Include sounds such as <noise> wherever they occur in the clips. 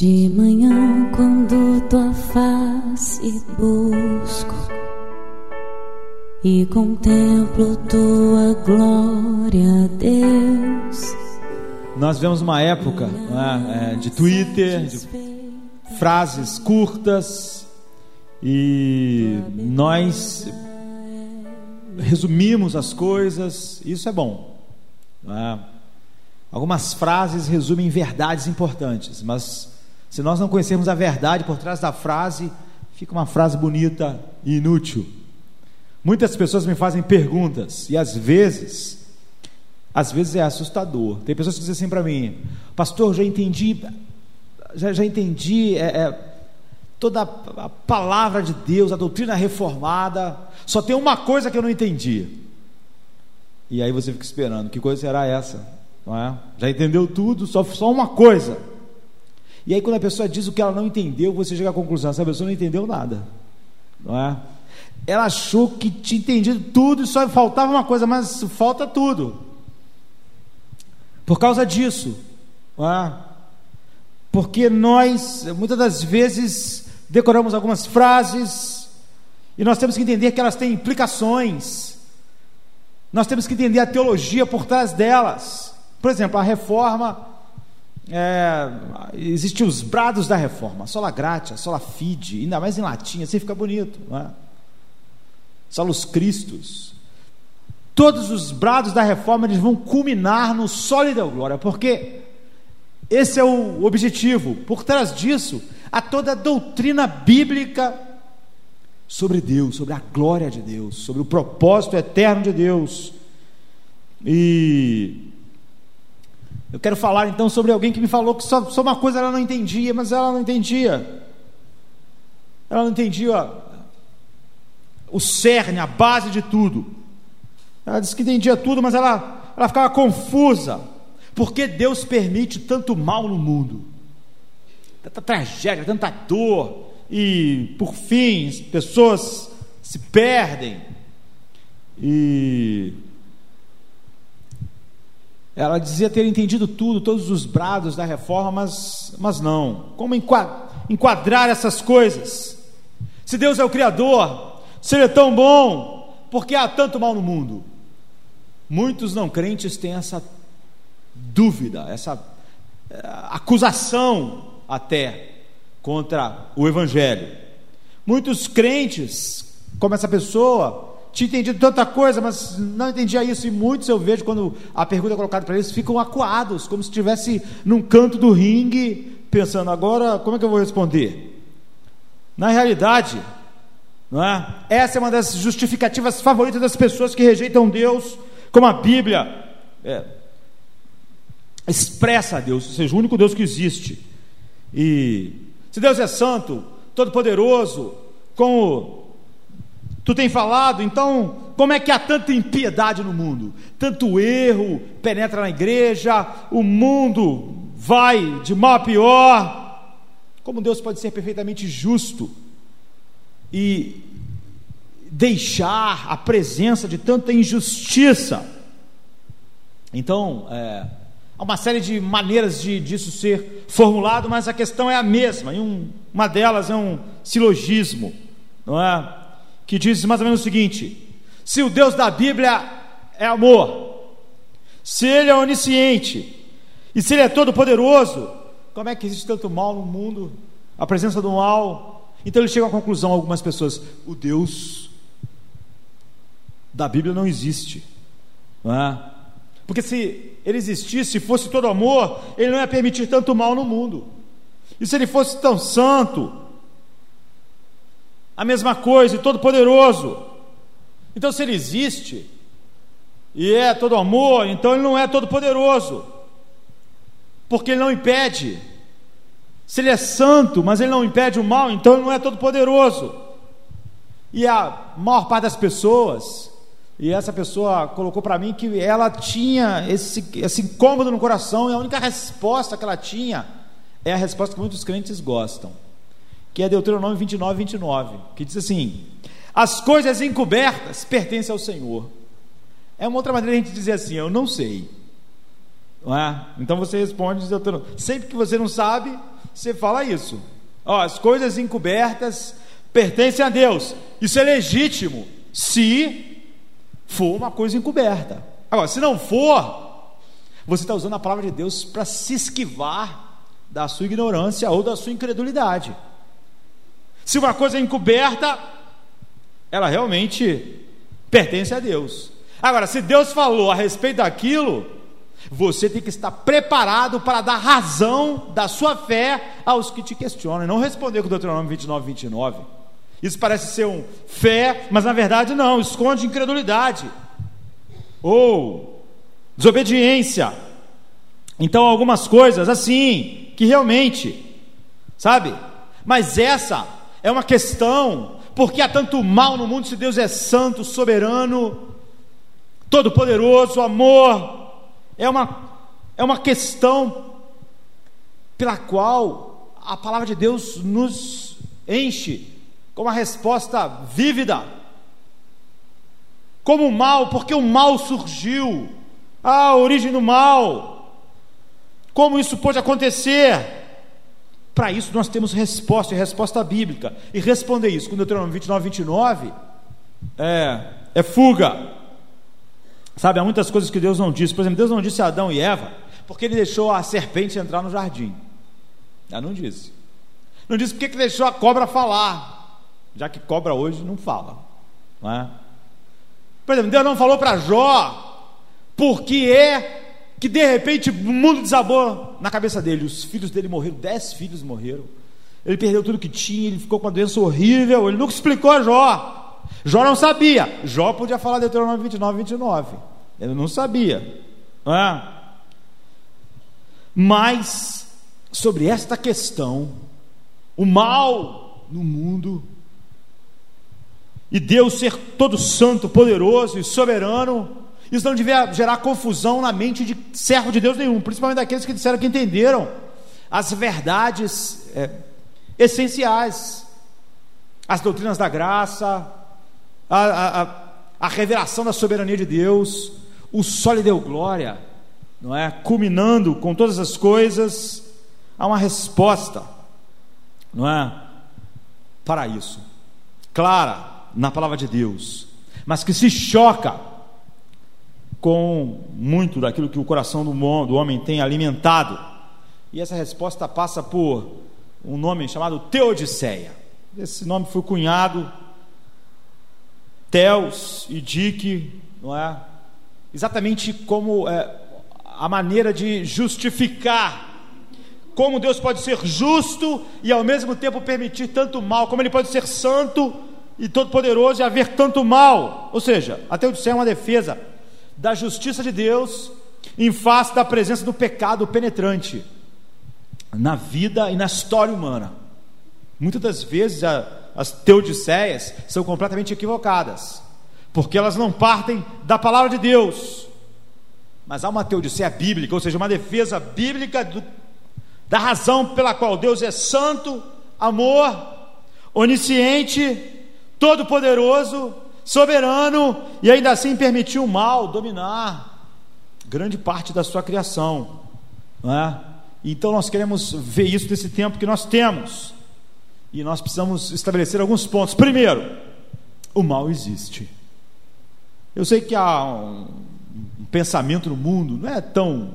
De manhã, quando tua face busco e contemplo tua glória, Deus. Nós vemos uma época né, é, de Twitter, de frases curtas, e nós resumimos as coisas, isso é bom. Né? Algumas frases resumem verdades importantes, mas se nós não conhecermos a verdade por trás da frase, fica uma frase bonita e inútil. Muitas pessoas me fazem perguntas e às vezes, às vezes é assustador. Tem pessoas que dizem assim para mim, pastor, já entendi, já, já entendi é, é, toda a palavra de Deus, a doutrina reformada, só tem uma coisa que eu não entendi. E aí você fica esperando, que coisa será essa? É? Já entendeu tudo, só, só uma coisa. E aí, quando a pessoa diz o que ela não entendeu, você chega à conclusão: essa pessoa não entendeu nada. Não é? Ela achou que tinha entendido tudo e só faltava uma coisa, mas falta tudo. Por causa disso, não é? porque nós, muitas das vezes, decoramos algumas frases e nós temos que entender que elas têm implicações, nós temos que entender a teologia por trás delas. Por exemplo, a reforma é, existem os brados da reforma, sola gratia, sola fide, ainda mais em latim, assim fica bonito, não é? Solos Cristos. Todos os brados da reforma eles vão culminar no sólido glória, porque esse é o objetivo. Por trás disso, há toda a doutrina bíblica sobre Deus, sobre a glória de Deus, sobre o propósito eterno de Deus. E eu quero falar então sobre alguém que me falou que só, só uma coisa ela não entendia, mas ela não entendia. Ela não entendia o cerne, a base de tudo. Ela disse que entendia tudo, mas ela, ela ficava confusa. Por que Deus permite tanto mal no mundo? Tanta tragédia, tanta dor, e por fim, as pessoas se perdem. E ela dizia ter entendido tudo, todos os brados da reforma, mas, mas não. Como enquadrar essas coisas? Se Deus é o Criador, se Ele é tão bom, por que há tanto mal no mundo? Muitos não crentes têm essa dúvida, essa eh, acusação até contra o Evangelho. Muitos crentes, como essa pessoa, tinha entendido tanta coisa, mas não entendia isso. E muitos eu vejo, quando a pergunta é colocada para eles, ficam acuados, como se estivesse num canto do ringue, pensando: agora como é que eu vou responder? Na realidade, não é? essa é uma das justificativas favoritas das pessoas que rejeitam Deus, como a Bíblia é, expressa a Deus, ou seja, o único Deus que existe. E se Deus é santo, todo-poderoso, como Tu tem falado, então, como é que há tanta impiedade no mundo? Tanto erro penetra na igreja, o mundo vai de mal a pior. Como Deus pode ser perfeitamente justo e deixar a presença de tanta injustiça? Então, é, há uma série de maneiras de disso ser formulado, mas a questão é a mesma, e um, uma delas é um silogismo, não é? Que diz mais ou menos o seguinte: se o Deus da Bíblia é amor, se Ele é onisciente e se Ele é todo-poderoso, como é que existe tanto mal no mundo, a presença do mal? Então ele chega à conclusão, algumas pessoas, o Deus da Bíblia não existe, não é? Porque se ele existisse, se fosse todo amor, ele não ia permitir tanto mal no mundo. E se ele fosse tão santo, a mesma coisa, e todo-poderoso. Então, se ele existe e é todo amor, então ele não é todo-poderoso, porque ele não impede. Se ele é santo, mas ele não impede o mal, então ele não é todo-poderoso. E a maior parte das pessoas, e essa pessoa colocou para mim que ela tinha esse, esse incômodo no coração, e a única resposta que ela tinha é a resposta que muitos crentes gostam que é Deuteronômio 29, 29, que diz assim: As coisas encobertas pertencem ao Senhor. É uma outra maneira de a gente dizer assim: Eu não sei. Não é? Então você responde Sempre que você não sabe, você fala isso. Ó, as coisas encobertas pertencem a Deus. Isso é legítimo se for uma coisa encoberta. Agora, se não for, você está usando a palavra de Deus para se esquivar da sua ignorância ou da sua incredulidade. Se uma coisa é encoberta, ela realmente pertence a Deus. Agora, se Deus falou a respeito daquilo, você tem que estar preparado para dar razão da sua fé aos que te questionam, não responder com Deuteronômio 29, 29. Isso parece ser um fé, mas na verdade não, esconde incredulidade ou desobediência. Então, algumas coisas assim, que realmente, sabe? Mas essa é uma questão, porque há tanto mal no mundo se Deus é santo, soberano, todo-poderoso, amor, é uma, é uma questão pela qual a palavra de Deus nos enche com uma resposta vívida. Como o mal, porque o mal surgiu, a origem do mal, como isso pode acontecer. Para isso nós temos resposta, e resposta bíblica. E responder isso com Deuteronômio 29, 29 é, é fuga. Sabe, há muitas coisas que Deus não disse. Por exemplo, Deus não disse a Adão e Eva, porque ele deixou a serpente entrar no jardim. Ela não disse. Não disse porque que deixou a cobra falar já que cobra hoje não fala. Não é? Por exemplo, Deus não falou para Jó, porque é que de repente o mundo desabou na cabeça dele. Os filhos dele morreram, dez filhos morreram. Ele perdeu tudo que tinha, ele ficou com uma doença horrível. Ele nunca explicou a Jó. Jó não sabia. Jó podia falar Deuteronômio 29, 29. Ele não sabia. É? Mas, sobre esta questão, o mal no mundo e Deus ser todo santo, poderoso e soberano, isso não devia gerar confusão na mente de servo de Deus nenhum, principalmente daqueles que disseram que entenderam as verdades é, essenciais, as doutrinas da graça, a, a, a revelação da soberania de Deus, o sol deu glória, não é? Culminando com todas as coisas, há uma resposta, não é? Para isso, clara, na palavra de Deus, mas que se choca com muito daquilo que o coração do, homem tem alimentado. E essa resposta passa por um nome chamado Teodiceia. Esse nome foi cunhado Teos e Dique, não é? Exatamente como é, a maneira de justificar como Deus pode ser justo e ao mesmo tempo permitir tanto mal, como Ele pode ser santo e todo-poderoso e haver tanto mal. Ou seja, até o é uma defesa da justiça de Deus em face da presença do pecado penetrante na vida e na história humana. Muitas das vezes a, as teodiceias são completamente equivocadas, porque elas não partem da palavra de Deus. Mas há uma teodiceia bíblica, ou seja, uma defesa bíblica do, da razão pela qual Deus é santo, amor, onisciente todo-poderoso, soberano, e ainda assim permitiu o mal dominar grande parte da sua criação. É? Então nós queremos ver isso nesse tempo que nós temos. E nós precisamos estabelecer alguns pontos. Primeiro, o mal existe. Eu sei que há um, um pensamento no mundo, não é tão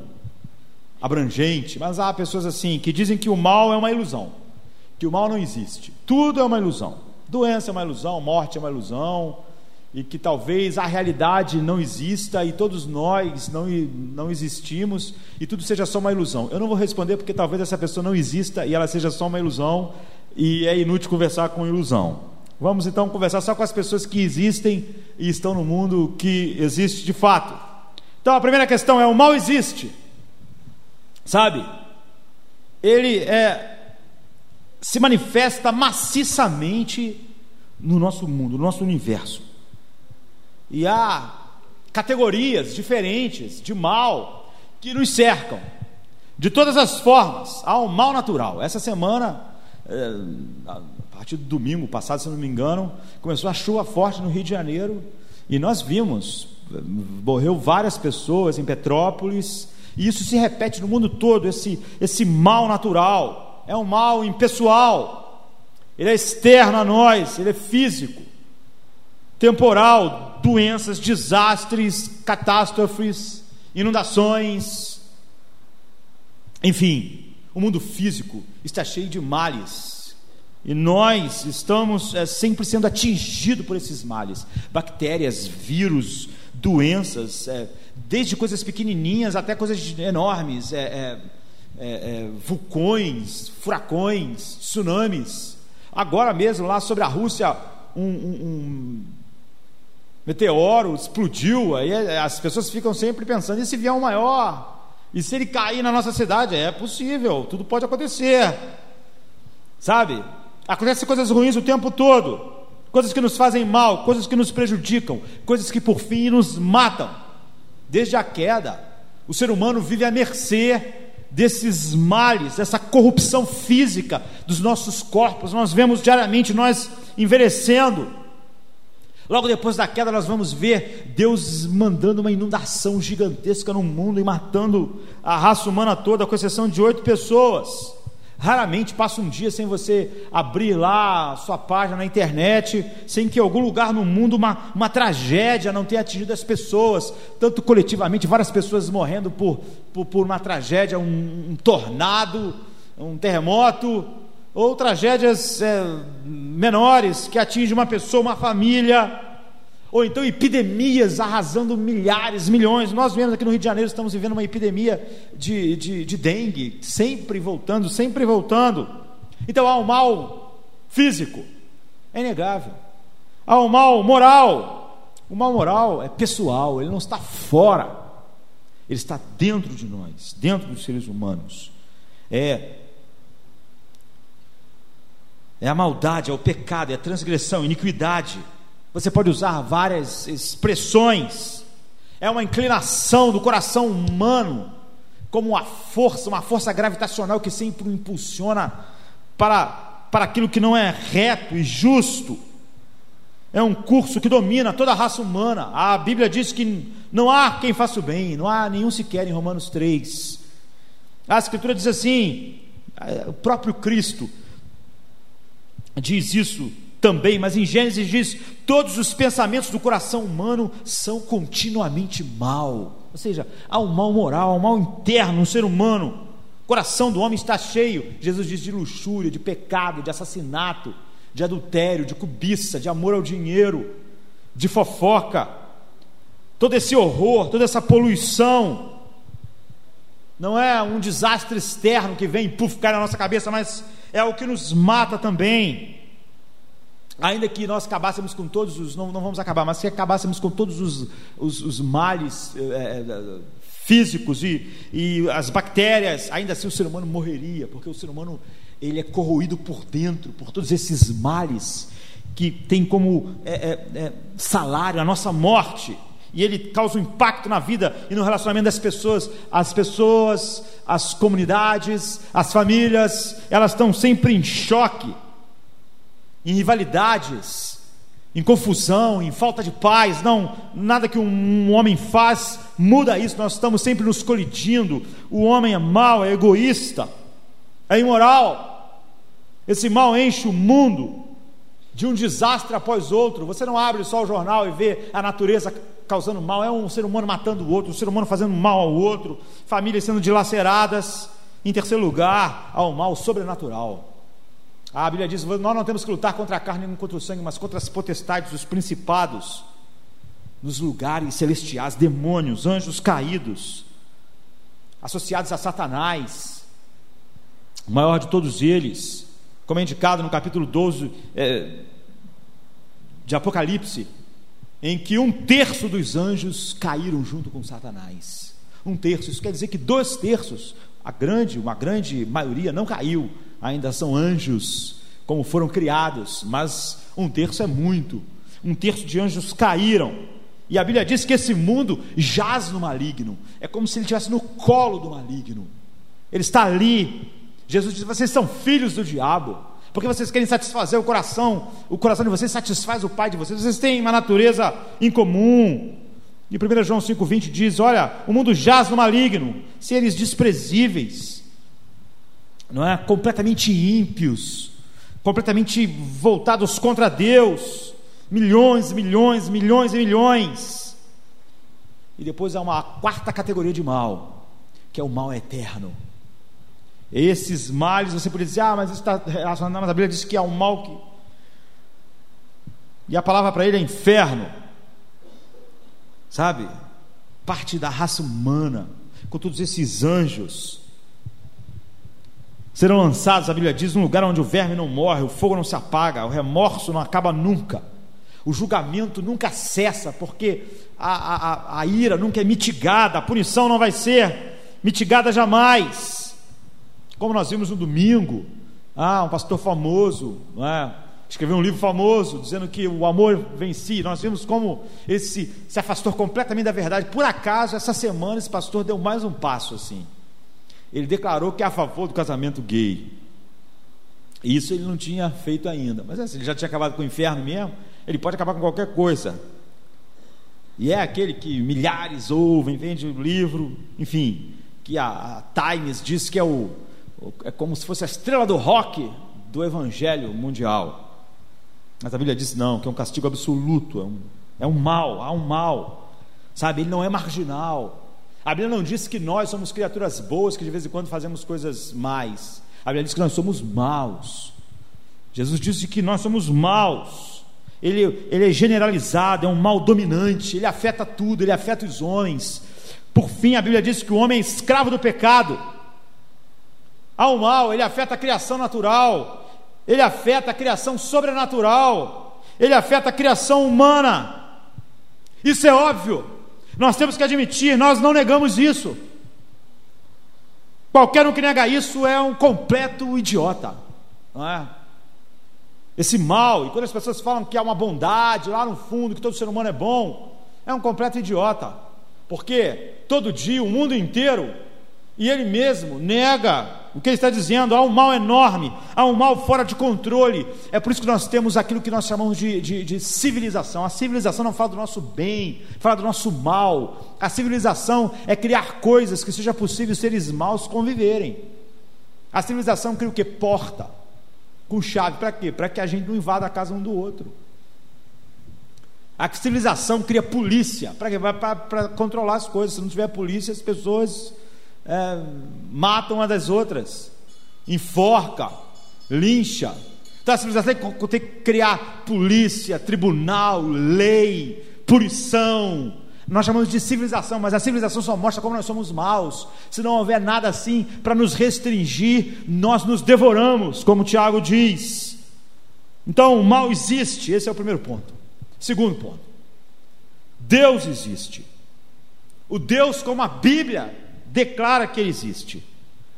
abrangente, mas há pessoas assim que dizem que o mal é uma ilusão, que o mal não existe. Tudo é uma ilusão. Doença é uma ilusão, morte é uma ilusão, e que talvez a realidade não exista e todos nós não, não existimos e tudo seja só uma ilusão. Eu não vou responder porque talvez essa pessoa não exista e ela seja só uma ilusão e é inútil conversar com ilusão. Vamos então conversar só com as pessoas que existem e estão no mundo que existe de fato. Então a primeira questão é: o mal existe, sabe? Ele é se manifesta maciçamente no nosso mundo, no nosso universo. E há categorias diferentes de mal que nos cercam, de todas as formas. Há um mal natural. Essa semana, é, a partir do domingo passado, se não me engano, começou a chuva forte no Rio de Janeiro e nós vimos, morreu várias pessoas em Petrópolis E isso se repete no mundo todo, esse, esse mal natural. É um mal impessoal. Ele é externo a nós, ele é físico, temporal, doenças, desastres, catástrofes, inundações. Enfim, o mundo físico está cheio de males. E nós estamos é, sempre sendo atingidos por esses males: bactérias, vírus, doenças, é, desde coisas pequenininhas até coisas enormes, é, vulcões, furacões, tsunamis. Agora mesmo, lá sobre a Rússia, um, um, um meteoro explodiu, aí as pessoas ficam sempre pensando: e se vier um maior? E se ele cair na nossa cidade? É possível, tudo pode acontecer. Sabe? Acontecem coisas ruins o tempo todo, coisas que nos fazem mal, coisas que nos prejudicam, coisas que por fim nos matam. Desde a queda, o ser humano vive à mercê desses males, dessa corrupção física dos nossos corpos. Nós vemos diariamente nós envelhecendo. Logo depois da queda, nós vamos ver Deus mandando uma inundação gigantesca no mundo e matando a raça humana toda, com exceção de oito pessoas. Raramente passa um dia sem você abrir lá sua página na internet, sem que em algum lugar no mundo uma, uma tragédia não tenha atingido as pessoas, tanto coletivamente, várias pessoas morrendo por, por, por uma tragédia, um, um tornado, um terremoto, ou tragédias é, menores que atingem uma pessoa, uma família, ou então epidemias arrasando milhares, milhões. Nós vemos aqui no Rio de Janeiro, estamos vivendo uma epidemia de, de, de dengue, sempre voltando, sempre voltando. Então há um mal físico, é inegável. Há um mal moral. O mal moral é pessoal, ele não está fora, ele está dentro de nós, dentro dos seres humanos. É é a maldade, é o pecado, é a transgressão, iniquidade. Você pode usar várias expressões. É uma inclinação do coração humano, como uma força, uma força gravitacional que sempre impulsiona para, para aquilo que não é reto e justo. É um curso que domina toda a raça humana. A Bíblia diz que não há quem faça o bem, não há nenhum sequer em Romanos 3. A Escritura diz assim: o próprio Cristo diz isso também, mas em Gênesis diz: todos os pensamentos do coração humano são continuamente mal. Ou seja, há um mal moral, há um mal interno no ser humano. O coração do homem está cheio, Jesus diz, de luxúria, de pecado, de assassinato, de adultério, de cobiça, de amor ao dinheiro, de fofoca. Todo esse horror, toda essa poluição, não é um desastre externo que vem, puf, cai na nossa cabeça, mas é o que nos mata também. Ainda que nós acabássemos com todos os, não, não vamos acabar, mas se acabássemos com todos os, os, os males é, físicos e, e as bactérias, ainda assim o ser humano morreria, porque o ser humano ele é corroído por dentro, por todos esses males que tem como é, é, salário a nossa morte e ele causa um impacto na vida e no relacionamento das pessoas. As pessoas, as comunidades, as famílias, elas estão sempre em choque, em rivalidades, em confusão, em falta de paz. Não, nada que um homem faz muda isso. Nós estamos sempre nos colidindo. O homem é mau, é egoísta, é imoral. Esse mal enche o mundo de um desastre após outro. Você não abre só o jornal e vê a natureza causando mal, é um ser humano matando o outro, um ser humano fazendo mal ao outro, famílias sendo dilaceradas. Em terceiro lugar, ao mal sobrenatural. A Bíblia diz: nós não temos que lutar contra a carne nem contra o sangue, mas contra as potestades, os principados, nos lugares celestiais, demônios, anjos caídos, associados a Satanás, o maior de todos eles, como é indicado no capítulo 12 é, de Apocalipse, em que um terço dos anjos caíram junto com Satanás. Um terço, isso quer dizer que dois terços, a grande, uma grande maioria não caiu, ainda são anjos, como foram criados, mas um terço é muito. Um terço de anjos caíram. E a Bíblia diz que esse mundo jaz no maligno. É como se ele estivesse no colo do maligno. Ele está ali. Jesus diz: vocês são filhos do diabo porque vocês querem satisfazer o coração, o coração de vocês satisfaz o pai de vocês, vocês têm uma natureza em comum. E 1 João 5,20 diz: Olha, o mundo jaz no maligno, seres desprezíveis, não é? completamente ímpios, completamente voltados contra Deus, milhões, milhões, milhões e milhões. E depois há uma quarta categoria de mal, que é o mal eterno. Esses males, você poderia dizer, ah, mas isso está relacionado, mas a Bíblia diz que há um mal que. E a palavra para ele é inferno sabe? Parte da raça humana, com todos esses anjos. Serão lançados, a Bíblia diz, num lugar onde o verme não morre, o fogo não se apaga, o remorso não acaba nunca, o julgamento nunca cessa, porque a, a, a ira nunca é mitigada, a punição não vai ser mitigada jamais. Como nós vimos no domingo, ah, um pastor famoso, é? escreveu um livro famoso dizendo que o amor vencia. Nós vimos como esse se afastou completamente da verdade. Por acaso, essa semana, esse pastor deu mais um passo assim. Ele declarou que é a favor do casamento gay. Isso ele não tinha feito ainda. Mas assim, ele já tinha acabado com o inferno mesmo. Ele pode acabar com qualquer coisa. E é aquele que milhares ouvem, vende o livro, enfim, que a, a Times diz que é o é como se fosse a estrela do rock do evangelho mundial. Mas a Bíblia diz não, que é um castigo absoluto, é um, é um mal, há um mal, sabe? Ele não é marginal. A Bíblia não diz que nós somos criaturas boas, que de vez em quando fazemos coisas mais. A Bíblia diz que nós somos maus. Jesus disse que nós somos maus. Ele, ele é generalizado, é um mal dominante, ele afeta tudo, ele afeta os homens. Por fim, a Bíblia diz que o homem é escravo do pecado. Há o mal, ele afeta a criação natural, ele afeta a criação sobrenatural, ele afeta a criação humana. Isso é óbvio, nós temos que admitir, nós não negamos isso. Qualquer um que nega isso é um completo idiota, não é? Esse mal, e quando as pessoas falam que há uma bondade lá no fundo, que todo ser humano é bom, é um completo idiota, porque todo dia o mundo inteiro e ele mesmo nega o que ele está dizendo, há um mal enorme, há um mal fora de controle. É por isso que nós temos aquilo que nós chamamos de, de, de, civilização. A civilização não fala do nosso bem, fala do nosso mal. A civilização é criar coisas que seja possível seres maus conviverem. A civilização cria o que? Porta, com chave. Para quê? Para que a gente não invada a casa um do outro. A civilização cria polícia. Para quê? Para controlar as coisas. Se não tiver polícia, as pessoas é, matam uma das outras, enforca, lincha. Então a civilização tem que criar polícia, tribunal, lei, punição. Nós chamamos de civilização, mas a civilização só mostra como nós somos maus. Se não houver nada assim para nos restringir, nós nos devoramos, como Tiago diz. Então o mal existe, esse é o primeiro ponto. Segundo ponto, Deus existe. O Deus como a Bíblia declara que ele existe.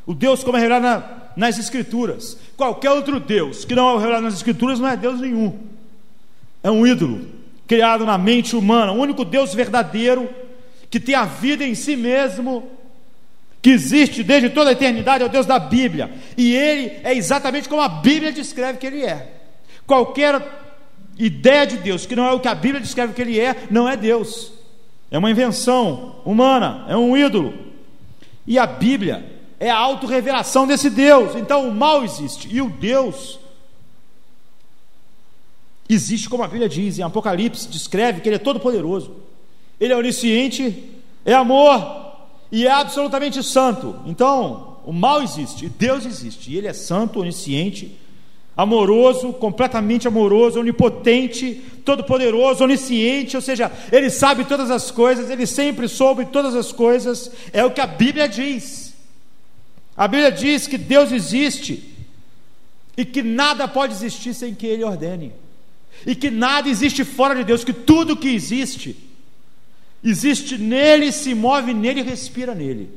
O Deus como é revelado na, nas Escrituras. Qualquer outro Deus que não é revelado nas Escrituras não é Deus nenhum. É um ídolo criado na mente humana. O único Deus verdadeiro que tem a vida em si mesmo, que existe desde toda a eternidade, é o Deus da Bíblia. E ele é exatamente como a Bíblia descreve que ele é. Qualquer ideia de Deus que não é o que a Bíblia descreve que ele é, não é Deus. É uma invenção humana, é um ídolo. E a Bíblia é a autorrevelação desse Deus. Então o mal existe. E o Deus existe, como a Bíblia diz, em Apocalipse, descreve que Ele é todo-poderoso. Ele é onisciente, é amor e é absolutamente santo. Então, o mal existe, Deus existe. E Ele é santo, onisciente, amoroso, completamente amoroso, onipotente, todo-poderoso, onisciente, ou seja, ele sabe todas as coisas, ele sempre soube todas as coisas, é o que a Bíblia diz. A Bíblia diz que Deus existe e que nada pode existir sem que ele ordene, e que nada existe fora de Deus, que tudo que existe existe nele, se move nele e respira nele.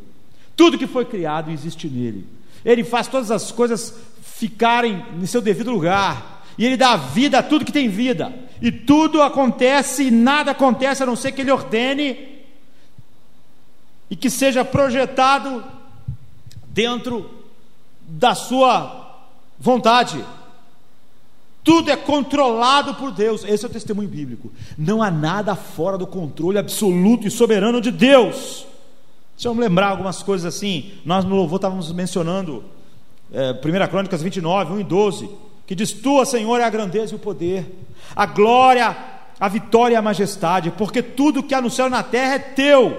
Tudo que foi criado existe nele. Ele faz todas as coisas ficarem em seu devido lugar. E Ele dá vida a tudo que tem vida. E tudo acontece e nada acontece a não ser que Ele ordene e que seja projetado dentro da sua vontade. Tudo é controlado por Deus. Esse é o testemunho bíblico. Não há nada fora do controle absoluto e soberano de Deus. Deixa eu lembrar algumas coisas assim. Nós no louvor estávamos mencionando é, 1 Crônicas 29, 1 e 12, que diz: Tua, Senhor, é a grandeza e o poder, a glória, a vitória e a majestade, porque tudo que há no céu e na terra é teu.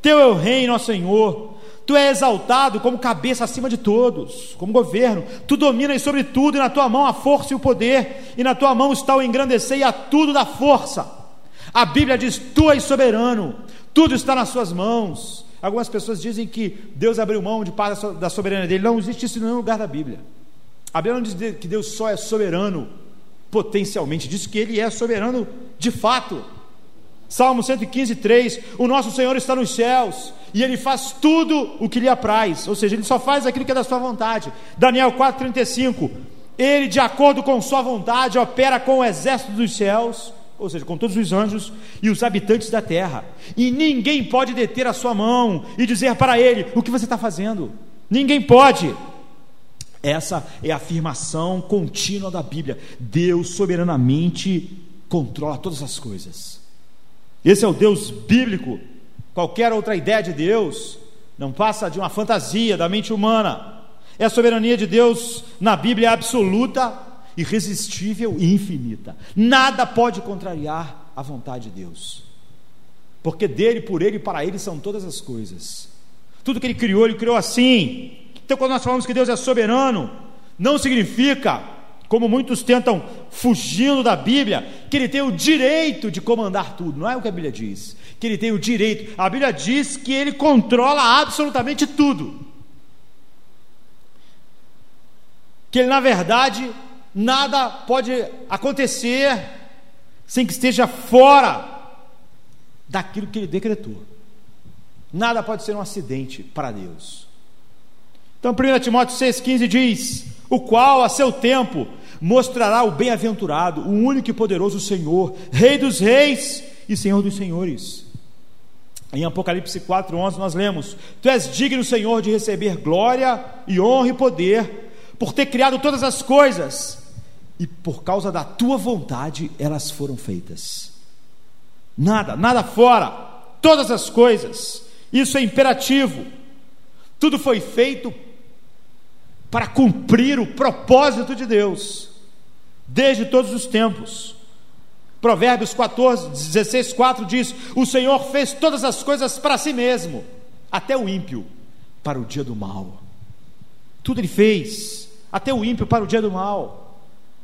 Teu é o reino, ó Senhor. Tu és exaltado como cabeça acima de todos, como governo. Tu dominas sobre tudo, e na tua mão a força e o poder, e na tua mão está o engrandecer e a tudo da força. A Bíblia diz: Tu és soberano, tudo está nas suas mãos. Algumas pessoas dizem que Deus abriu mão de parte da soberania dele. Não existe isso em nenhum lugar da Bíblia. A Bíblia não diz que Deus só é soberano potencialmente, diz que ele é soberano de fato. Salmo 115, 3: O nosso Senhor está nos céus e ele faz tudo o que lhe apraz, ou seja, ele só faz aquilo que é da sua vontade. Daniel 4,35: Ele, de acordo com sua vontade, opera com o exército dos céus, ou seja, com todos os anjos e os habitantes da terra, e ninguém pode deter a sua mão e dizer para ele: O que você está fazendo? Ninguém pode. Essa é a afirmação contínua da Bíblia. Deus soberanamente controla todas as coisas. Esse é o Deus bíblico. Qualquer outra ideia de Deus não passa de uma fantasia da mente humana. É a soberania de Deus na Bíblia absoluta, irresistível e infinita. Nada pode contrariar a vontade de Deus. Porque dele, por ele e para ele são todas as coisas. Tudo que ele criou, ele criou assim. Então, quando nós falamos que Deus é soberano, não significa como muitos tentam fugindo da Bíblia, que ele tem o direito de comandar tudo. Não é o que a Bíblia diz. Que ele tem o direito. A Bíblia diz que ele controla absolutamente tudo. Que ele, na verdade, nada pode acontecer sem que esteja fora daquilo que ele decretou. Nada pode ser um acidente para Deus. Então, 1 Timóteo 6,15 diz: o qual a seu tempo mostrará o bem-aventurado, o único e poderoso Senhor, Rei dos reis e Senhor dos senhores. Em Apocalipse 4:11 nós lemos: Tu és digno, Senhor, de receber glória e honra e poder, por ter criado todas as coisas, e por causa da tua vontade elas foram feitas. Nada, nada fora, todas as coisas. Isso é imperativo. Tudo foi feito para cumprir o propósito de Deus, desde todos os tempos. Provérbios 14, 16, 4 diz: O Senhor fez todas as coisas para si mesmo, até o ímpio para o dia do mal. Tudo ele fez, até o ímpio para o dia do mal.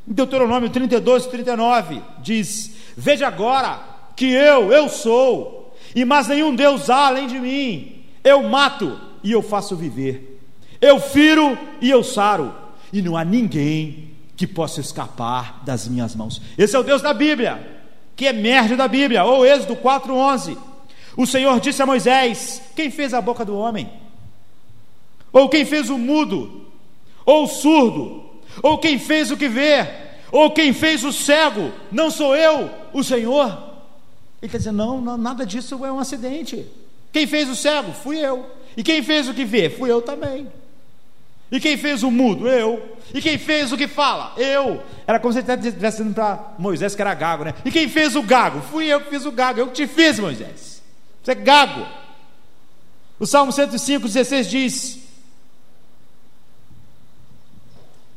Em Deuteronômio 32, 39 diz: Veja agora que eu, eu sou, e mais nenhum Deus há além de mim. Eu mato e eu faço viver eu firo e eu saro, e não há ninguém que possa escapar das minhas mãos. Esse é o Deus da Bíblia, que emerge da Bíblia, ou Êxodo 4:11. O Senhor disse a Moisés: Quem fez a boca do homem? Ou quem fez o mudo? Ou o surdo? Ou quem fez o que vê? Ou quem fez o cego? Não sou eu, o Senhor? Ele está dizendo: não, não, nada disso é um acidente. Quem fez o cego? Fui eu. E quem fez o que vê? Fui eu também. E quem fez o mudo? Eu. E quem fez o que fala? Eu. Era como se ele estivesse dizendo para Moisés que era gago, né? E quem fez o gago? Fui eu que fiz o gago. Eu que te fiz, Moisés. Você é gago. O Salmo 105, 16 diz: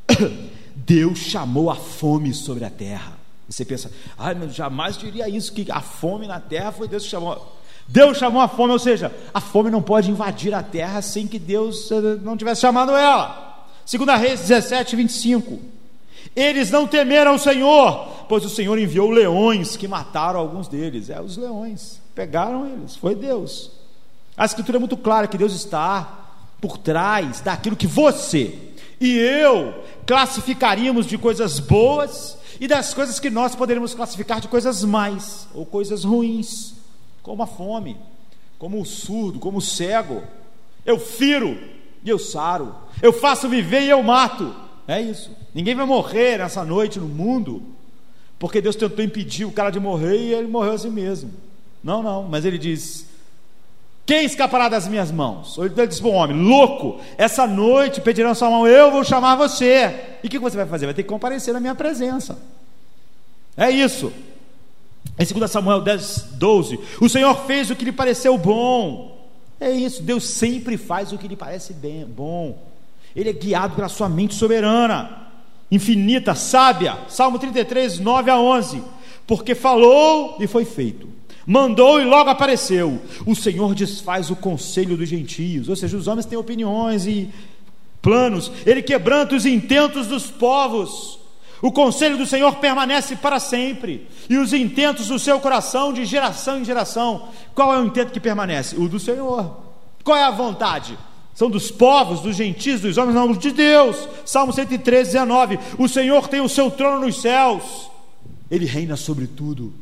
<coughs> Deus chamou a fome sobre a terra. Você pensa, ah, mas jamais diria isso, que a fome na terra foi Deus que chamou. Deus chamou a fome, ou seja, a fome não pode invadir a terra sem que Deus eh, não tivesse chamado ela. Segunda Reis 17, 25. Eles não temeram o Senhor, pois o Senhor enviou leões que mataram alguns deles. É, os leões pegaram eles, foi Deus. A escritura é muito clara que Deus está por trás daquilo que você e eu classificaríamos de coisas boas e das coisas que nós poderíamos classificar de coisas mais ou coisas ruins como a fome, como o surdo, como o cego. Eu firo e eu saro. Eu faço viver e eu mato. É isso. Ninguém vai morrer nessa noite no mundo, porque Deus tentou impedir o cara de morrer e ele morreu a si mesmo. Não, não, mas ele diz: Quem escapará das minhas mãos? Ele disse para o homem: Louco, essa noite pedirão sua mão, eu vou chamar você. E o que você vai fazer? Vai ter que comparecer na minha presença. É isso. Em 2 Samuel 10, 12: O Senhor fez o que lhe pareceu bom. É isso, Deus sempre faz o que lhe parece bem, bom. Ele é guiado pela sua mente soberana, infinita, sábia. Salmo 33, 9 a 11. Porque falou e foi feito. Mandou e logo apareceu. O Senhor desfaz o conselho dos gentios. Ou seja, os homens têm opiniões e planos. Ele quebranta os intentos dos povos. O conselho do Senhor permanece para sempre, e os intentos do seu coração de geração em geração. Qual é o intento que permanece? O do Senhor. Qual é a vontade? São dos povos, dos gentios, dos homens, não, de Deus. Salmo 113, 19. O Senhor tem o seu trono nos céus, ele reina sobre tudo.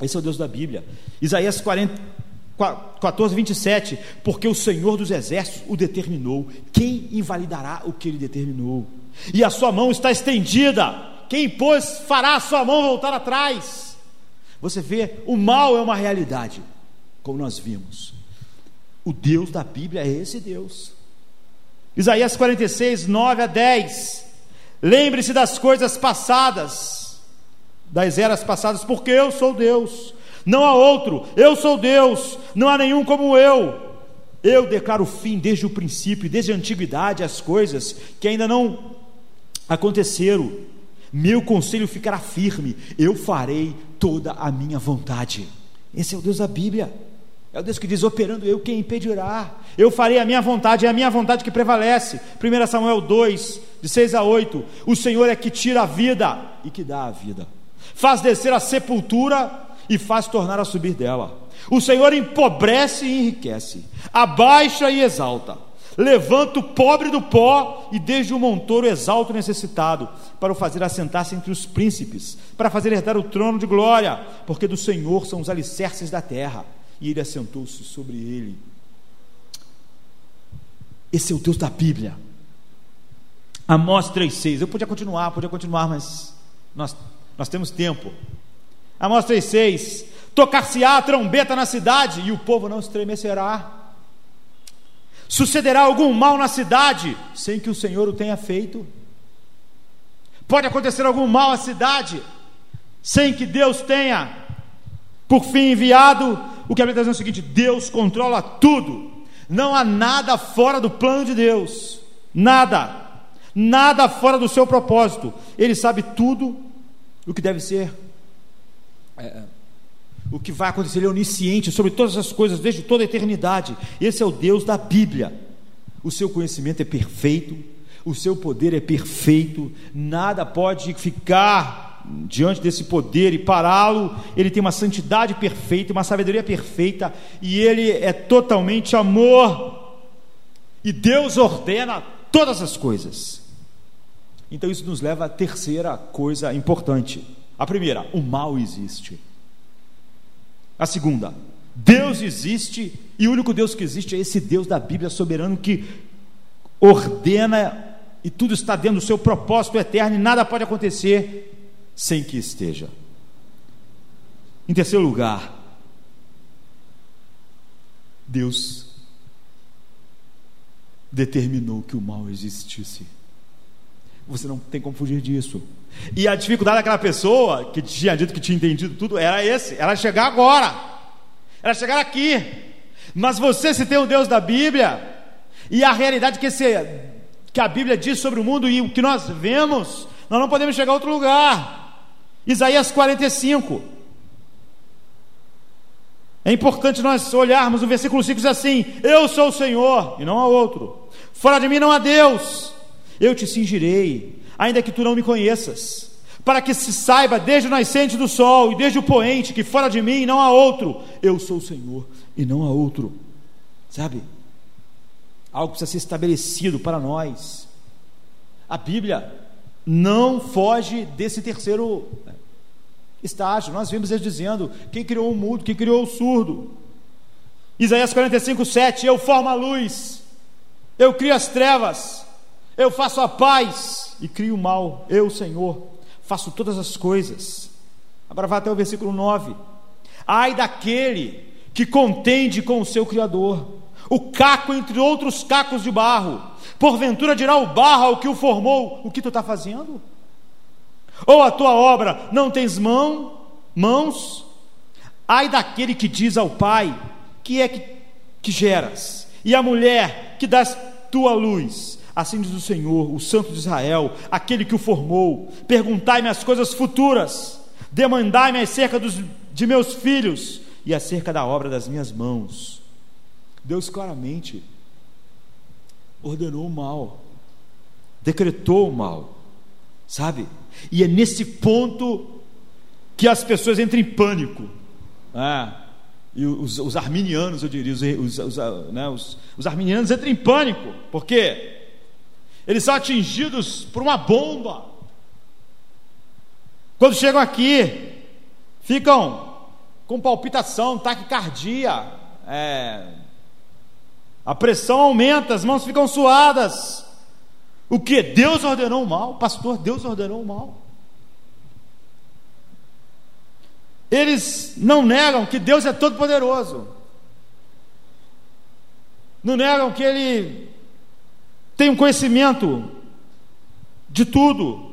Esse é o Deus da Bíblia. Isaías 40, 14, 27. Porque o Senhor dos exércitos o determinou. Quem invalidará o que ele determinou? E a sua mão está estendida. Quem pôs fará a sua mão voltar atrás. Você vê, o mal é uma realidade, como nós vimos. O Deus da Bíblia é esse Deus. Isaías 46, 9 a 10. Lembre-se das coisas passadas, das eras passadas, porque eu sou Deus, não há outro, eu sou Deus, não há nenhum como eu. Eu declaro fim desde o princípio, desde a antiguidade, as coisas que ainda não aconteceram. Meu conselho ficará firme, eu farei toda a minha vontade. Esse é o Deus da Bíblia. É o Deus que diz: operando eu, quem impedirá? Eu farei a minha vontade, é a minha vontade que prevalece. 1 Samuel 2, de 6 a 8. O Senhor é que tira a vida e que dá a vida, faz descer a sepultura e faz tornar a subir dela. O Senhor empobrece e enriquece, abaixa e exalta. Levanta o pobre do pó e desde o montouro exalta o necessitado, para o fazer assentar-se entre os príncipes, para fazer herdar o trono de glória, porque do Senhor são os alicerces da terra e ele assentou-se sobre ele. Esse é o Deus da Bíblia. Amós 3,6. Eu podia continuar, podia continuar, mas nós, nós temos tempo. Amós 3,6. Tocar-se-á a trombeta na cidade e o povo não estremecerá. Sucederá algum mal na cidade sem que o Senhor o tenha feito. Pode acontecer algum mal à cidade sem que Deus tenha, por fim, enviado o que a Bíblia está dizendo é o seguinte: Deus controla tudo, não há nada fora do plano de Deus, nada, nada fora do seu propósito, Ele sabe tudo o que deve ser, é, é, o que vai acontecer, Ele é onisciente sobre todas as coisas, desde toda a eternidade, esse é o Deus da Bíblia, o seu conhecimento é perfeito, o seu poder é perfeito, nada pode ficar diante desse poder e pará-lo, ele tem uma santidade perfeita, uma sabedoria perfeita, e ele é totalmente amor. E Deus ordena todas as coisas. Então isso nos leva à terceira coisa importante. A primeira, o mal existe. A segunda, Deus existe e o único Deus que existe é esse Deus da Bíblia soberano que ordena e tudo está dentro do seu propósito eterno e nada pode acontecer sem que esteja. Em terceiro lugar, Deus determinou que o mal existisse. Você não tem como fugir disso. E a dificuldade daquela pessoa que tinha dito que tinha entendido tudo era esse, era chegar agora, era chegar aqui. Mas você, se tem o Deus da Bíblia, e a realidade que, esse, que a Bíblia diz sobre o mundo e o que nós vemos, nós não podemos chegar a outro lugar. Isaías 45. É importante nós olharmos o versículo 5 diz assim: Eu sou o Senhor e não há outro. Fora de mim não há Deus. Eu te cingirei, ainda que tu não me conheças, para que se saiba desde o nascente do sol e desde o poente que fora de mim não há outro. Eu sou o Senhor e não há outro. Sabe? Algo precisa ser estabelecido para nós. A Bíblia não foge desse terceiro estágio. Nós vimos ele dizendo: quem criou o mudo, quem criou o surdo. Isaías 45, 7: Eu formo a luz, eu crio as trevas, eu faço a paz e crio o mal. Eu, Senhor, faço todas as coisas. Agora vai até o versículo 9: Ai daquele que contende com o seu Criador, o caco entre outros cacos de barro. Porventura dirá o barro ao que o formou: O que tu está fazendo? Ou a tua obra não tens mão, mãos? Ai daquele que diz ao pai: Que é que, que geras? E a mulher que dás tua luz. Assim diz o Senhor, o Santo de Israel, aquele que o formou. Perguntai-me as coisas futuras, demandai-me acerca dos, de meus filhos e acerca da obra das minhas mãos. Deus claramente ordenou o mal, decretou o mal, sabe? E é nesse ponto que as pessoas entram em pânico. Ah, e os, os, arminianos, eu diria, os, os, né, os, arminianos entram em pânico, porque eles são atingidos por uma bomba. Quando chegam aqui, ficam com palpitação, taquicardia, é, a pressão aumenta, as mãos ficam suadas. O que? Deus ordenou o mal, pastor, Deus ordenou o mal. Eles não negam que Deus é todo-poderoso. Não negam que Ele tem um conhecimento de tudo.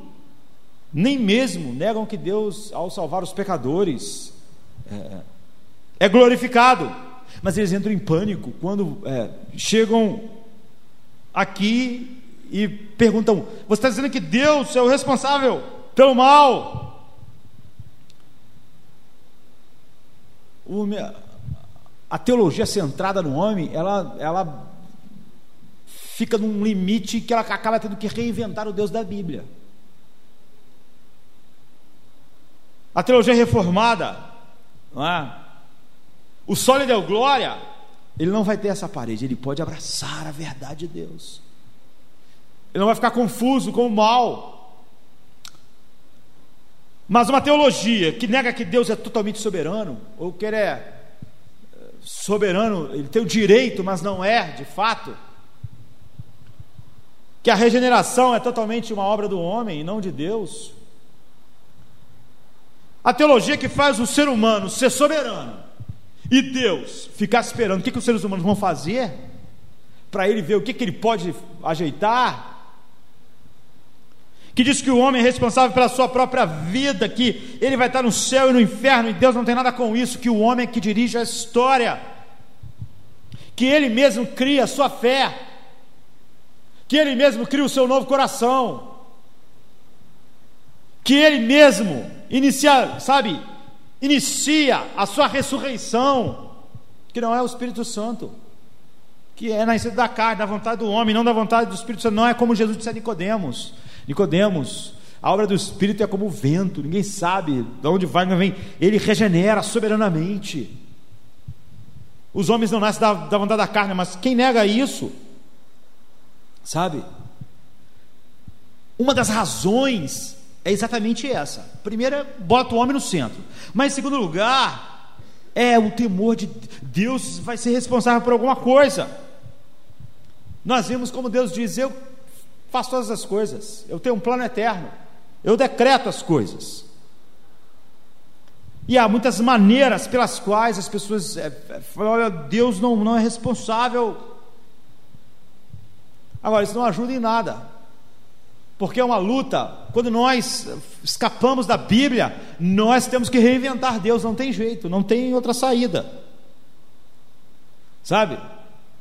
Nem mesmo negam que Deus, ao salvar os pecadores, é, é glorificado. Mas eles entram em pânico quando é, chegam aqui e perguntam: Você está dizendo que Deus é o responsável pelo mal? a teologia centrada no homem, ela, ela fica num limite que ela acaba tendo que reinventar o Deus da Bíblia. A teologia reformada, não é? o sólido deu glória, ele não vai ter essa parede, ele pode abraçar a verdade de Deus. Ele não vai ficar confuso com o mal. Mas uma teologia que nega que Deus é totalmente soberano, ou que ele é eh, soberano, ele tem o direito, mas não é de fato, que a regeneração é totalmente uma obra do homem e não de Deus. A teologia que faz o ser humano ser soberano e Deus ficar esperando o que, que os seres humanos vão fazer, para ele ver o que, que ele pode ajeitar, que diz que o homem é responsável pela sua própria vida, que ele vai estar no céu e no inferno, e Deus não tem nada com isso, que o homem é que dirige a história, que ele mesmo cria a sua fé, que ele mesmo cria o seu novo coração, que ele mesmo inicia, sabe, inicia a sua ressurreição, que não é o Espírito Santo, que é nascido da carne, da vontade do homem, não da vontade do Espírito Santo, não é como Jesus disse a Nicodemos. Nicodemos, a obra do Espírito é como o vento, ninguém sabe de onde vai, não vem. Ele regenera soberanamente. Os homens não nascem da, da vontade da carne, mas quem nega isso, sabe? Uma das razões é exatamente essa. Primeiro, bota o homem no centro. Mas em segundo lugar, é o temor de Deus vai ser responsável por alguma coisa. Nós vimos como Deus diz: Eu faço todas as coisas, eu tenho um plano eterno, eu decreto as coisas. E há muitas maneiras pelas quais as pessoas é, é, falam: olha, Deus não, não é responsável. Agora, isso não ajuda em nada, porque é uma luta. Quando nós escapamos da Bíblia, nós temos que reinventar Deus, não tem jeito, não tem outra saída. Sabe?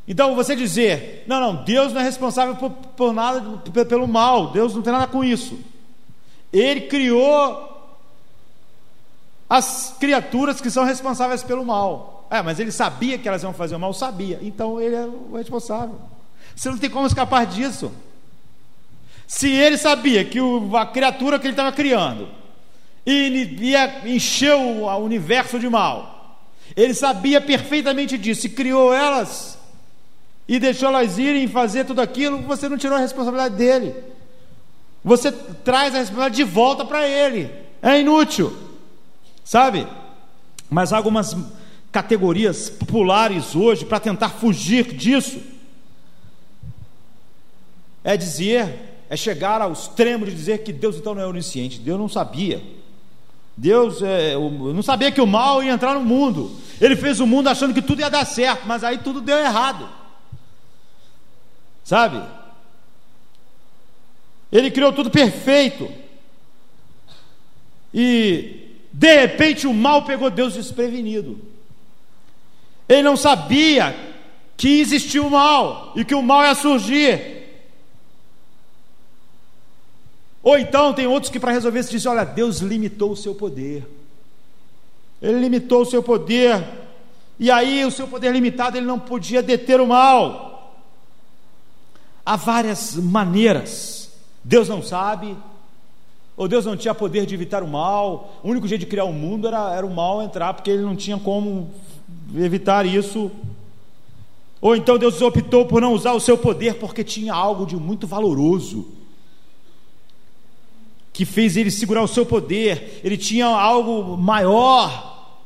Então você dizer, não, não, Deus não é responsável por, por nada, pelo mal, Deus não tem nada com isso. Ele criou as criaturas que são responsáveis pelo mal. É, mas ele sabia que elas iam fazer o mal, sabia. Então ele é o responsável. Você não tem como escapar disso. Se ele sabia que o, a criatura que ele estava criando ia encher o universo de mal, ele sabia perfeitamente disso e criou elas e deixou elas irem fazer tudo aquilo, você não tirou a responsabilidade dele. Você traz a responsabilidade de volta para ele. É inútil, sabe? Mas há algumas categorias populares hoje para tentar fugir disso. É dizer, é chegar ao extremo de dizer que Deus então não é onisciente, Deus não sabia. Deus é, não sabia que o mal ia entrar no mundo. Ele fez o mundo achando que tudo ia dar certo, mas aí tudo deu errado. Sabe? Ele criou tudo perfeito. E de repente o mal pegou Deus desprevenido. Ele não sabia que existia o mal e que o mal ia surgir. Ou então tem outros que para resolver isso dizem: olha, Deus limitou o seu poder. Ele limitou o seu poder. E aí, o seu poder limitado, ele não podia deter o mal. Há várias maneiras. Deus não sabe, ou Deus não tinha poder de evitar o mal. O único jeito de criar o mundo era, era o mal entrar, porque ele não tinha como evitar isso. Ou então Deus optou por não usar o seu poder porque tinha algo de muito valoroso que fez ele segurar o seu poder, ele tinha algo maior.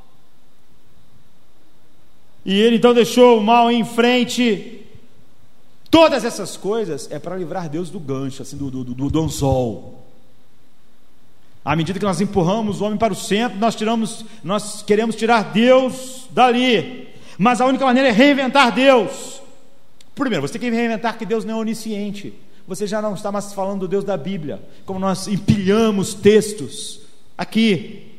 E ele então deixou o mal em frente. Todas essas coisas é para livrar Deus do gancho, assim, do, do, do, do. À medida que nós empurramos o homem para o centro, nós tiramos, nós queremos tirar Deus dali. Mas a única maneira é reinventar Deus. Primeiro, você tem que reinventar que Deus não é onisciente você já não está mais falando do Deus da Bíblia, como nós empilhamos textos aqui.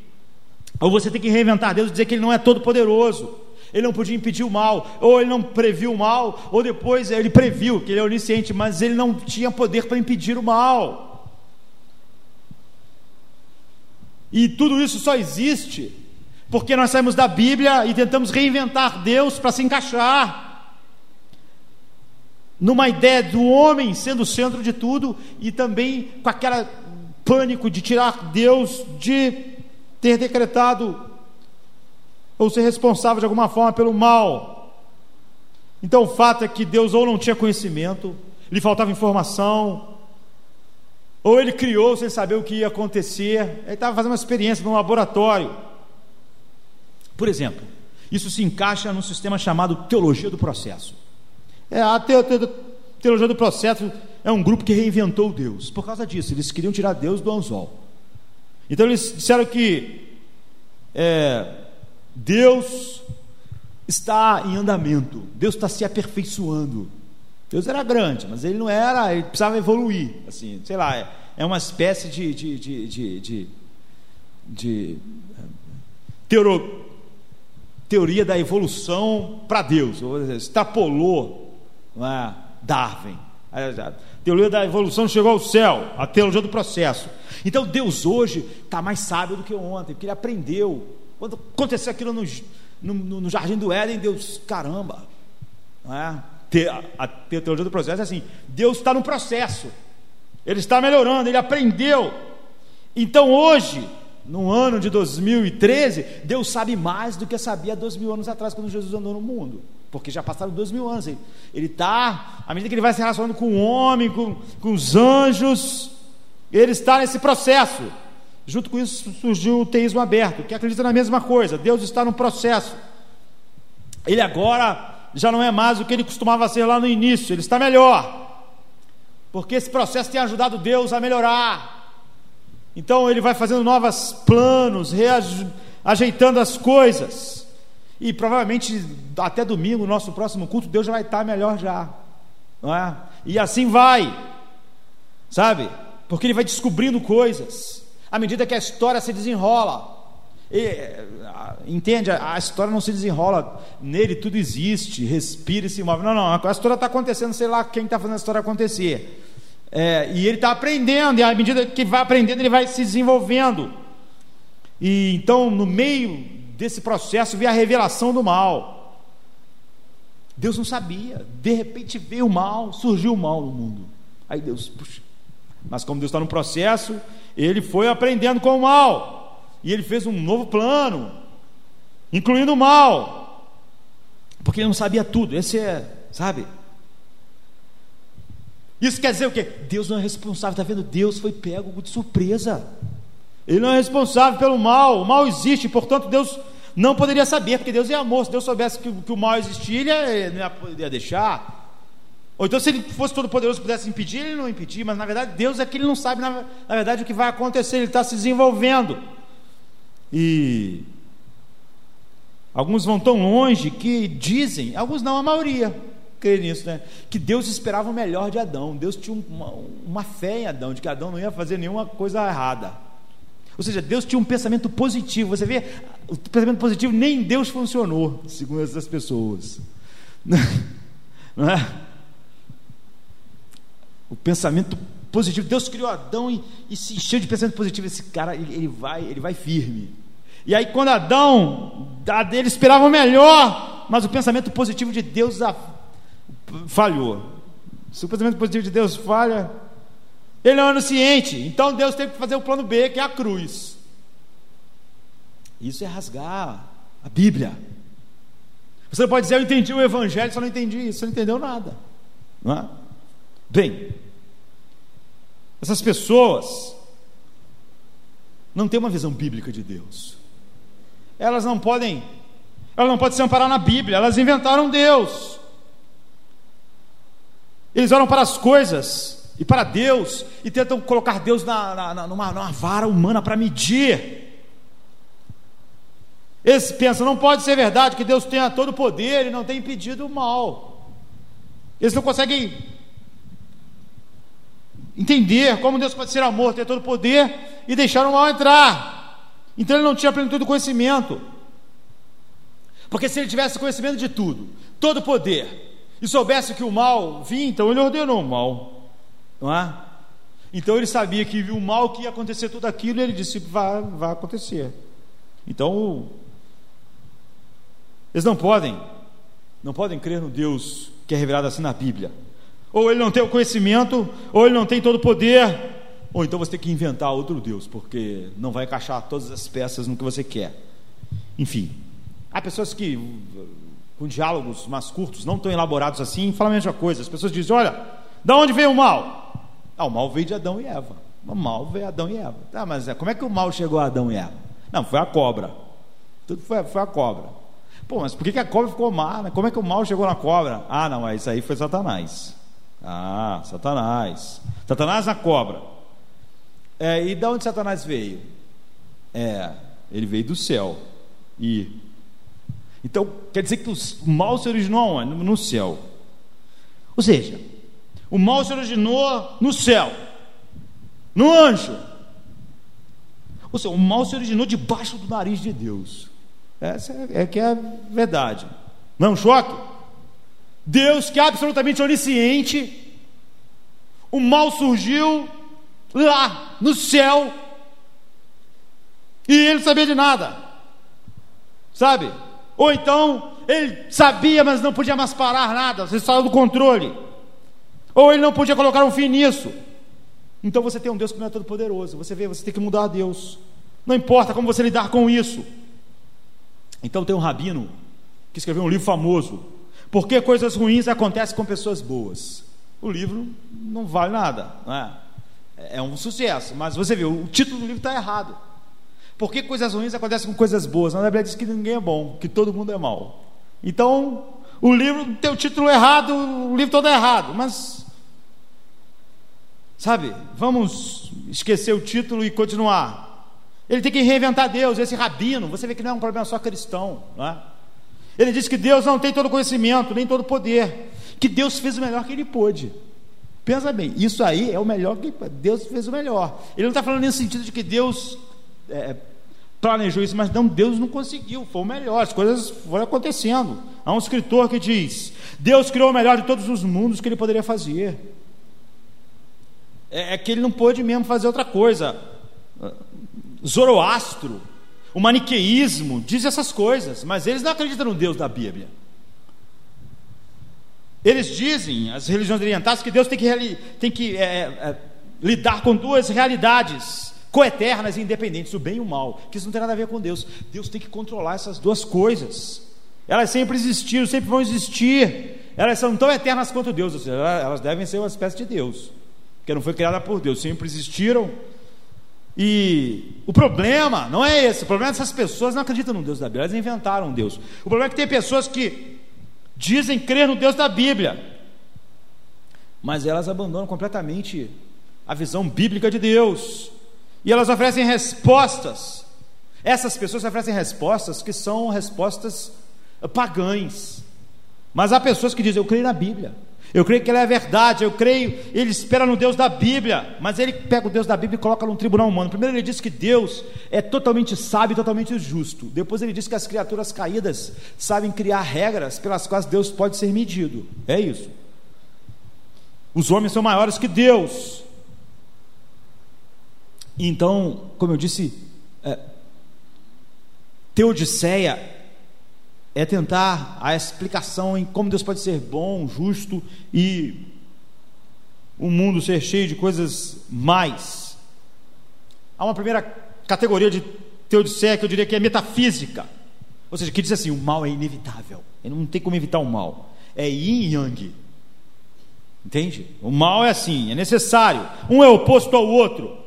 Ou você tem que reinventar Deus e dizer que Ele não é todo poderoso, Ele não podia impedir o mal, ou Ele não previu o mal, ou depois Ele previu que Ele é onisciente, mas Ele não tinha poder para impedir o mal. E tudo isso só existe porque nós saímos da Bíblia e tentamos reinventar Deus para se encaixar numa ideia do homem sendo o centro de tudo e também com aquela pânico de tirar Deus de ter decretado ou ser responsável de alguma forma pelo mal. Então o fato é que Deus ou não tinha conhecimento, lhe faltava informação, ou ele criou sem saber o que ia acontecer, ele estava fazendo uma experiência num laboratório. Por exemplo, isso se encaixa num sistema chamado teologia do processo. É, a teologia do processo é um grupo que reinventou Deus. Por causa disso, eles queriam tirar Deus do anzol. Então eles disseram que é, Deus está em andamento, Deus está se aperfeiçoando. Deus era grande, mas ele não era, ele precisava evoluir. Assim, sei lá, é, é uma espécie de, de, de, de, de, de teoro, teoria da evolução para Deus, extrapolou é? Darwin. A teoria da evolução chegou ao céu, a teologia do processo. Então Deus hoje está mais sábio do que ontem, porque ele aprendeu. Quando aconteceu aquilo no, no, no jardim do Éden, Deus, caramba, é? a teologia do processo é assim: Deus está no processo, ele está melhorando, ele aprendeu. Então hoje, no ano de 2013, Deus sabe mais do que sabia dois mil anos atrás, quando Jesus andou no mundo porque já passaram dois mil anos. Ele está, à medida que ele vai se relacionando com o homem, com, com os anjos, ele está nesse processo. Junto com isso surgiu o teísmo aberto, que acredita na mesma coisa. Deus está no processo. Ele agora já não é mais o que ele costumava ser lá no início, ele está melhor. Porque esse processo tem ajudado Deus a melhorar. Então ele vai fazendo novos planos, reajeitando as coisas. E provavelmente até domingo, nosso próximo culto, Deus já vai estar melhor já. Não é? E assim vai. Sabe? Porque ele vai descobrindo coisas. À medida que a história se desenrola. E, entende? A história não se desenrola nele, tudo existe, respira e se move. Não, não, a história está acontecendo, sei lá quem está fazendo a história acontecer. É, e ele está aprendendo, e à medida que vai aprendendo, ele vai se desenvolvendo. E então, no meio desse processo veio a revelação do mal. Deus não sabia, de repente veio o mal, surgiu o mal no mundo. Aí Deus, puxa. Mas como Deus está no processo, ele foi aprendendo com o mal. E ele fez um novo plano, incluindo o mal. Porque ele não sabia tudo. Esse é, sabe? Isso quer dizer o quê? Deus não é responsável, está vendo? Deus foi pego de surpresa. Ele não é responsável pelo mal, o mal existe, portanto Deus não poderia saber, porque Deus é amor. Se Deus soubesse que, que o mal existia, ele não ia, deixar. Ou então, se ele fosse todo poderoso pudesse impedir, ele não impedir, mas na verdade Deus é que ele não sabe, na, na verdade, o que vai acontecer, ele está se desenvolvendo. E alguns vão tão longe que dizem, alguns não, a maioria crê nisso, né? Que Deus esperava o melhor de Adão. Deus tinha uma, uma fé em Adão, de que Adão não ia fazer nenhuma coisa errada. Ou seja, Deus tinha um pensamento positivo. Você vê, o pensamento positivo nem Deus funcionou, segundo essas pessoas. <laughs> Não é? O pensamento positivo. Deus criou Adão e, e se encheu de pensamento positivo. Esse cara, ele, ele, vai, ele vai firme. E aí, quando Adão, ele esperava o melhor, mas o pensamento positivo de Deus falhou. Se o pensamento positivo de Deus falha, ele é onisciente. Então Deus tem que fazer o plano B, que é a cruz. Isso é rasgar a Bíblia. Você pode dizer, eu entendi o Evangelho, só não entendi isso, você não entendeu nada. Não é? Bem, essas pessoas não têm uma visão bíblica de Deus. Elas não podem, elas não podem se amparar na Bíblia, elas inventaram Deus. Eles olham para as coisas e para Deus e tentam colocar Deus na, na, numa, numa vara humana para medir. Eles pensam, não pode ser verdade que Deus tenha todo o poder e não tenha impedido o mal. Eles não conseguem entender como Deus pode ser amor, ter todo o poder e deixar o mal entrar. Então ele não tinha plenitude do conhecimento. Porque se ele tivesse conhecimento de tudo, todo o poder, e soubesse que o mal vinha, então ele ordenou o mal, não é? Então ele sabia que o mal que ia acontecer tudo aquilo, e ele disse: vai, vai acontecer. Então, eles não podem, não podem crer no Deus que é revelado assim na Bíblia. Ou ele não tem o conhecimento, ou ele não tem todo o poder, ou então você tem que inventar outro Deus, porque não vai encaixar todas as peças no que você quer. Enfim, há pessoas que com diálogos mais curtos, não tão elaborados assim, falam a mesma coisa. As pessoas dizem: olha, da onde veio o mal? Ah, o mal veio de Adão e Eva. O mal veio Adão e Eva. Tá, mas é, como é que o mal chegou a Adão e Eva? Não, foi a cobra. Tudo foi, foi a cobra. Pô, mas por que, a cobra ficou má? Como é que o mal chegou na cobra? Ah, não, isso aí foi Satanás. Ah, Satanás. Satanás na cobra. É, e de onde Satanás veio? É, ele veio do céu. E então, quer dizer que o mal se originou No céu. Ou seja, o mal se originou no céu, no anjo. Ou seja, o mal se originou debaixo do nariz de Deus. Essa é, é que é a verdade. Não é choque? Deus, que é absolutamente onisciente, o mal surgiu lá no céu e ele não sabia de nada, sabe? Ou então ele sabia, mas não podia mais parar nada, você saiu do controle. Ou ele não podia colocar um fim nisso. Então você tem um Deus que não é todo poderoso. Você vê, você tem que mudar a Deus. Não importa como você lidar com isso. Então tem um rabino que escreveu um livro famoso. Por que coisas ruins acontecem com pessoas boas? O livro não vale nada, não é? É um sucesso, mas você vê, o título do livro está errado. Por que coisas ruins acontecem com coisas boas? Na Bíblia diz que ninguém é bom, que todo mundo é mau. Então, o livro tem o título errado, o livro todo é errado, mas sabe, vamos esquecer o título e continuar. Ele tem que reinventar Deus, esse rabino, você vê que não é um problema só cristão, não é? Ele diz que Deus não tem todo conhecimento, nem todo poder, que Deus fez o melhor que ele pôde. Pensa bem, isso aí é o melhor que Deus fez o melhor. Ele não está falando nesse sentido de que Deus é, planejou isso, mas não, Deus não conseguiu, foi o melhor, as coisas foram acontecendo. Há um escritor que diz: Deus criou o melhor de todos os mundos que ele poderia fazer. É, é que ele não pôde mesmo fazer outra coisa. Zoroastro, o maniqueísmo, diz essas coisas, mas eles não acreditam no Deus da Bíblia. Eles dizem, as religiões orientais, que Deus tem que, tem que é, é, lidar com duas realidades coeternas e independentes, o bem e o mal, que isso não tem nada a ver com Deus. Deus tem que controlar essas duas coisas. Elas sempre existiram, sempre vão existir. Elas são tão eternas quanto Deus, ou seja, elas devem ser uma espécie de Deus, que não foi criada por Deus, sempre existiram. E o problema não é esse, o problema é que essas pessoas não acreditam no Deus da Bíblia, elas inventaram um Deus. O problema é que tem pessoas que dizem crer no Deus da Bíblia, mas elas abandonam completamente a visão bíblica de Deus. E elas oferecem respostas Essas pessoas oferecem respostas que são respostas pagãs. Mas há pessoas que dizem: Eu creio na Bíblia. Eu creio que ela é verdade, eu creio, ele espera no Deus da Bíblia, mas ele pega o Deus da Bíblia e coloca num tribunal humano. Primeiro ele diz que Deus é totalmente sábio totalmente justo. Depois ele diz que as criaturas caídas sabem criar regras pelas quais Deus pode ser medido. É isso. Os homens são maiores que Deus. Então, como eu disse, é, Teodiceia é tentar a explicação em como Deus pode ser bom, justo e o mundo ser cheio de coisas mais. Há uma primeira categoria de teodiceia que eu diria que é metafísica, ou seja, que diz assim: o mal é inevitável, não tem como evitar o mal, é yin e yang. Entende? O mal é assim, é necessário, um é oposto ao outro.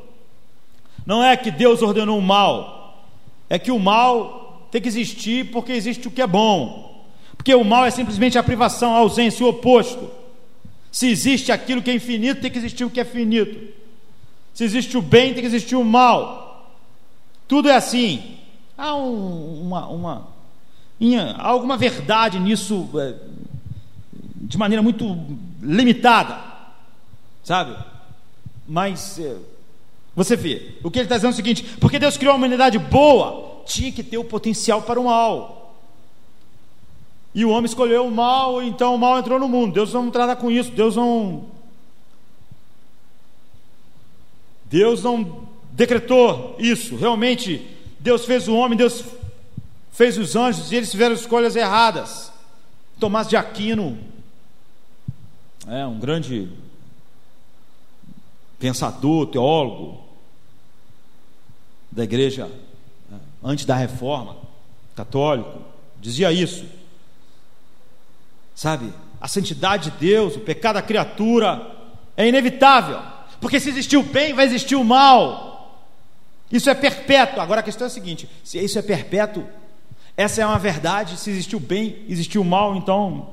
Não é que Deus ordenou o mal, é que o mal tem que existir porque existe o que é bom. Porque o mal é simplesmente a privação, a ausência, o oposto. Se existe aquilo que é infinito, tem que existir o que é finito. Se existe o bem, tem que existir o mal. Tudo é assim. Há um, uma, uma, há alguma verdade nisso é, de maneira muito limitada, sabe? Mas é, você vê, o que ele está dizendo é o seguinte: porque Deus criou uma humanidade boa, tinha que ter o potencial para o mal. E o homem escolheu o mal, então o mal entrou no mundo. Deus não trata com isso, Deus não. Deus não decretou isso. Realmente, Deus fez o homem, Deus fez os anjos e eles fizeram escolhas erradas. Tomás de Aquino é um grande pensador, teólogo da igreja antes da reforma, católico, dizia isso. Sabe, a santidade de Deus, o pecado da criatura é inevitável, porque se existiu o bem, vai existir o mal. Isso é perpétuo. Agora a questão é a seguinte: se isso é perpétuo, essa é uma verdade. Se existiu o bem, existiu o mal, então,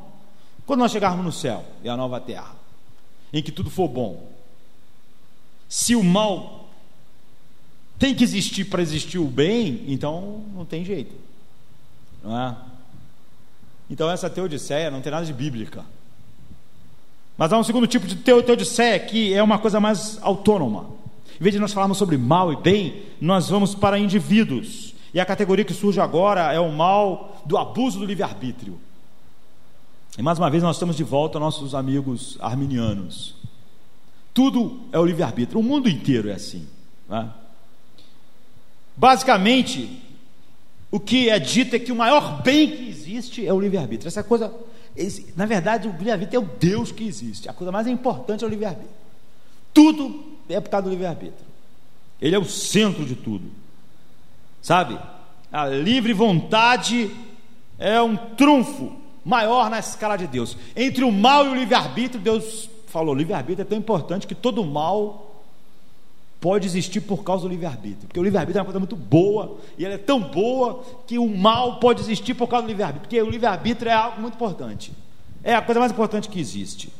quando nós chegarmos no céu e a nova terra, em que tudo for bom, se o mal tem que existir para existir o bem, então não tem jeito. Não é? Então essa teodiceia não tem nada de bíblica. Mas há um segundo tipo de teodiceia que é uma coisa mais autônoma. Em vez de nós falarmos sobre mal e bem, nós vamos para indivíduos. E a categoria que surge agora é o mal do abuso do livre-arbítrio. E mais uma vez nós estamos de volta aos nossos amigos arminianos. Tudo é o livre-arbítrio, o mundo inteiro é assim. Não é? Basicamente, o que é dito é que o maior bem que existe é o livre-arbítrio. Essa coisa, esse, na verdade, o livre-arbítrio é o Deus que existe. A coisa mais importante é o livre-arbítrio. Tudo é por causa do livre-arbítrio. Ele é o centro de tudo. Sabe? A livre vontade é um trunfo maior na escala de Deus. Entre o mal e o livre-arbítrio, Deus falou: livre-arbítrio é tão importante que todo mal pode existir por causa do livre-arbítrio. Porque o livre-arbítrio é uma coisa muito boa, e ela é tão boa que o mal pode existir por causa do livre-arbítrio. Porque o livre-arbítrio é algo muito importante. É a coisa mais importante que existe.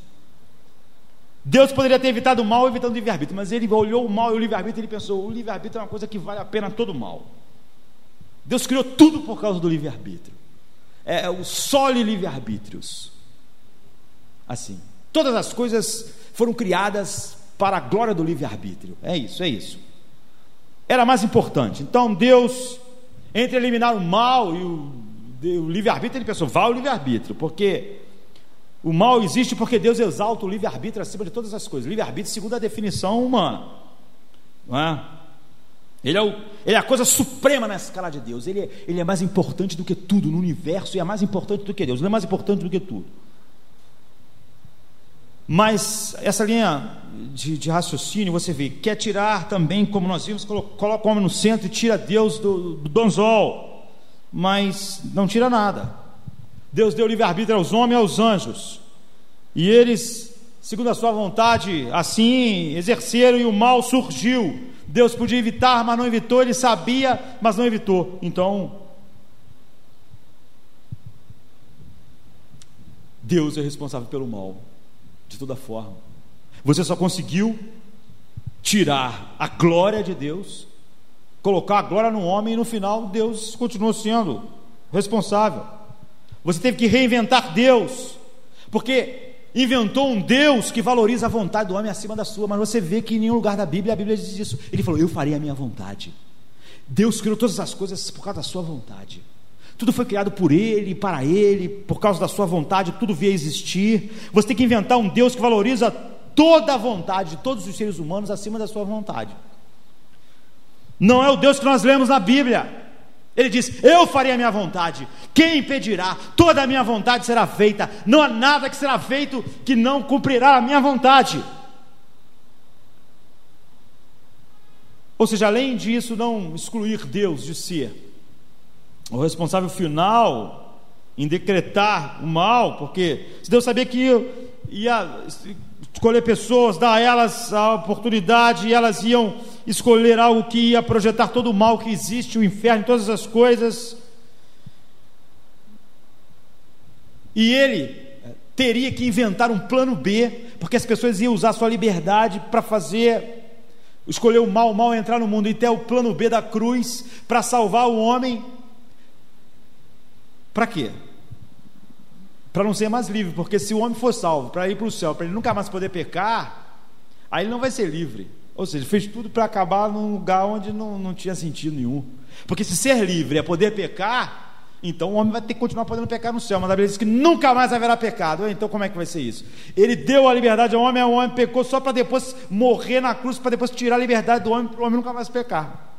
Deus poderia ter evitado o mal evitando o livre-arbítrio, mas ele olhou o mal e o livre-arbítrio e ele pensou: o livre-arbítrio é uma coisa que vale a pena todo mal. Deus criou tudo por causa do livre-arbítrio. É o sole livre-arbítrios. Assim. Todas as coisas foram criadas para a glória do livre-arbítrio. É isso, é isso. Era mais importante. Então Deus, entre eliminar o mal e o, o livre-arbítrio, ele pensou: vá o livre-arbítrio, porque o mal existe porque Deus exalta o livre-arbítrio acima de todas as coisas. Livre-arbítrio, segundo a definição humana, não é? Ele é, o, ele é, a coisa suprema na escala de Deus. Ele é, ele é mais importante do que tudo no universo e é mais importante do que Deus. Ele é mais importante do que tudo. Mas essa linha de, de, raciocínio, você vê, quer tirar também, como nós vimos, coloca o homem no centro e tira Deus do, do donzol, mas não tira nada. Deus deu livre-arbítrio aos homens e aos anjos, e eles, segundo a sua vontade, assim exerceram e o mal surgiu. Deus podia evitar, mas não evitou, ele sabia, mas não evitou. Então, Deus é responsável pelo mal de toda forma. Você só conseguiu tirar a glória de Deus colocar a glória no homem e no final Deus continuou sendo responsável. Você teve que reinventar Deus, porque inventou um Deus que valoriza a vontade do homem acima da sua, mas você vê que em nenhum lugar da Bíblia a Bíblia diz isso. Ele falou: Eu farei a minha vontade. Deus criou todas as coisas por causa da sua vontade. Tudo foi criado por Ele, para Ele, por causa da sua vontade, tudo veio existir. Você tem que inventar um Deus que valoriza toda a vontade de todos os seres humanos acima da sua vontade. Não é o Deus que nós lemos na Bíblia. Ele diz: Eu farei a minha vontade. Quem impedirá? Toda a minha vontade será feita. Não há nada que será feito que não cumprirá a minha vontade. Ou seja, além disso, não excluir Deus de si. O responsável final em decretar o mal, porque se Deus sabia que ia, escolher pessoas, dar a elas a oportunidade e elas iam escolher algo que ia projetar todo o mal que existe, o inferno, todas as coisas. E ele eh, teria que inventar um plano B, porque as pessoas iam usar sua liberdade para fazer escolher o mal, o mal entrar no mundo e ter o plano B da cruz para salvar o homem. Para quê? Para não ser mais livre, porque se o homem for salvo para ir para o céu, para ele nunca mais poder pecar, aí ele não vai ser livre. Ou seja, fez tudo para acabar num lugar onde não, não tinha sentido nenhum. Porque se ser livre é poder pecar, então o homem vai ter que continuar podendo pecar no céu. Mas a Bíblia diz que nunca mais haverá pecado. Então como é que vai ser isso? Ele deu a liberdade ao homem, o homem pecou só para depois morrer na cruz, para depois tirar a liberdade do homem, para o homem nunca mais pecar.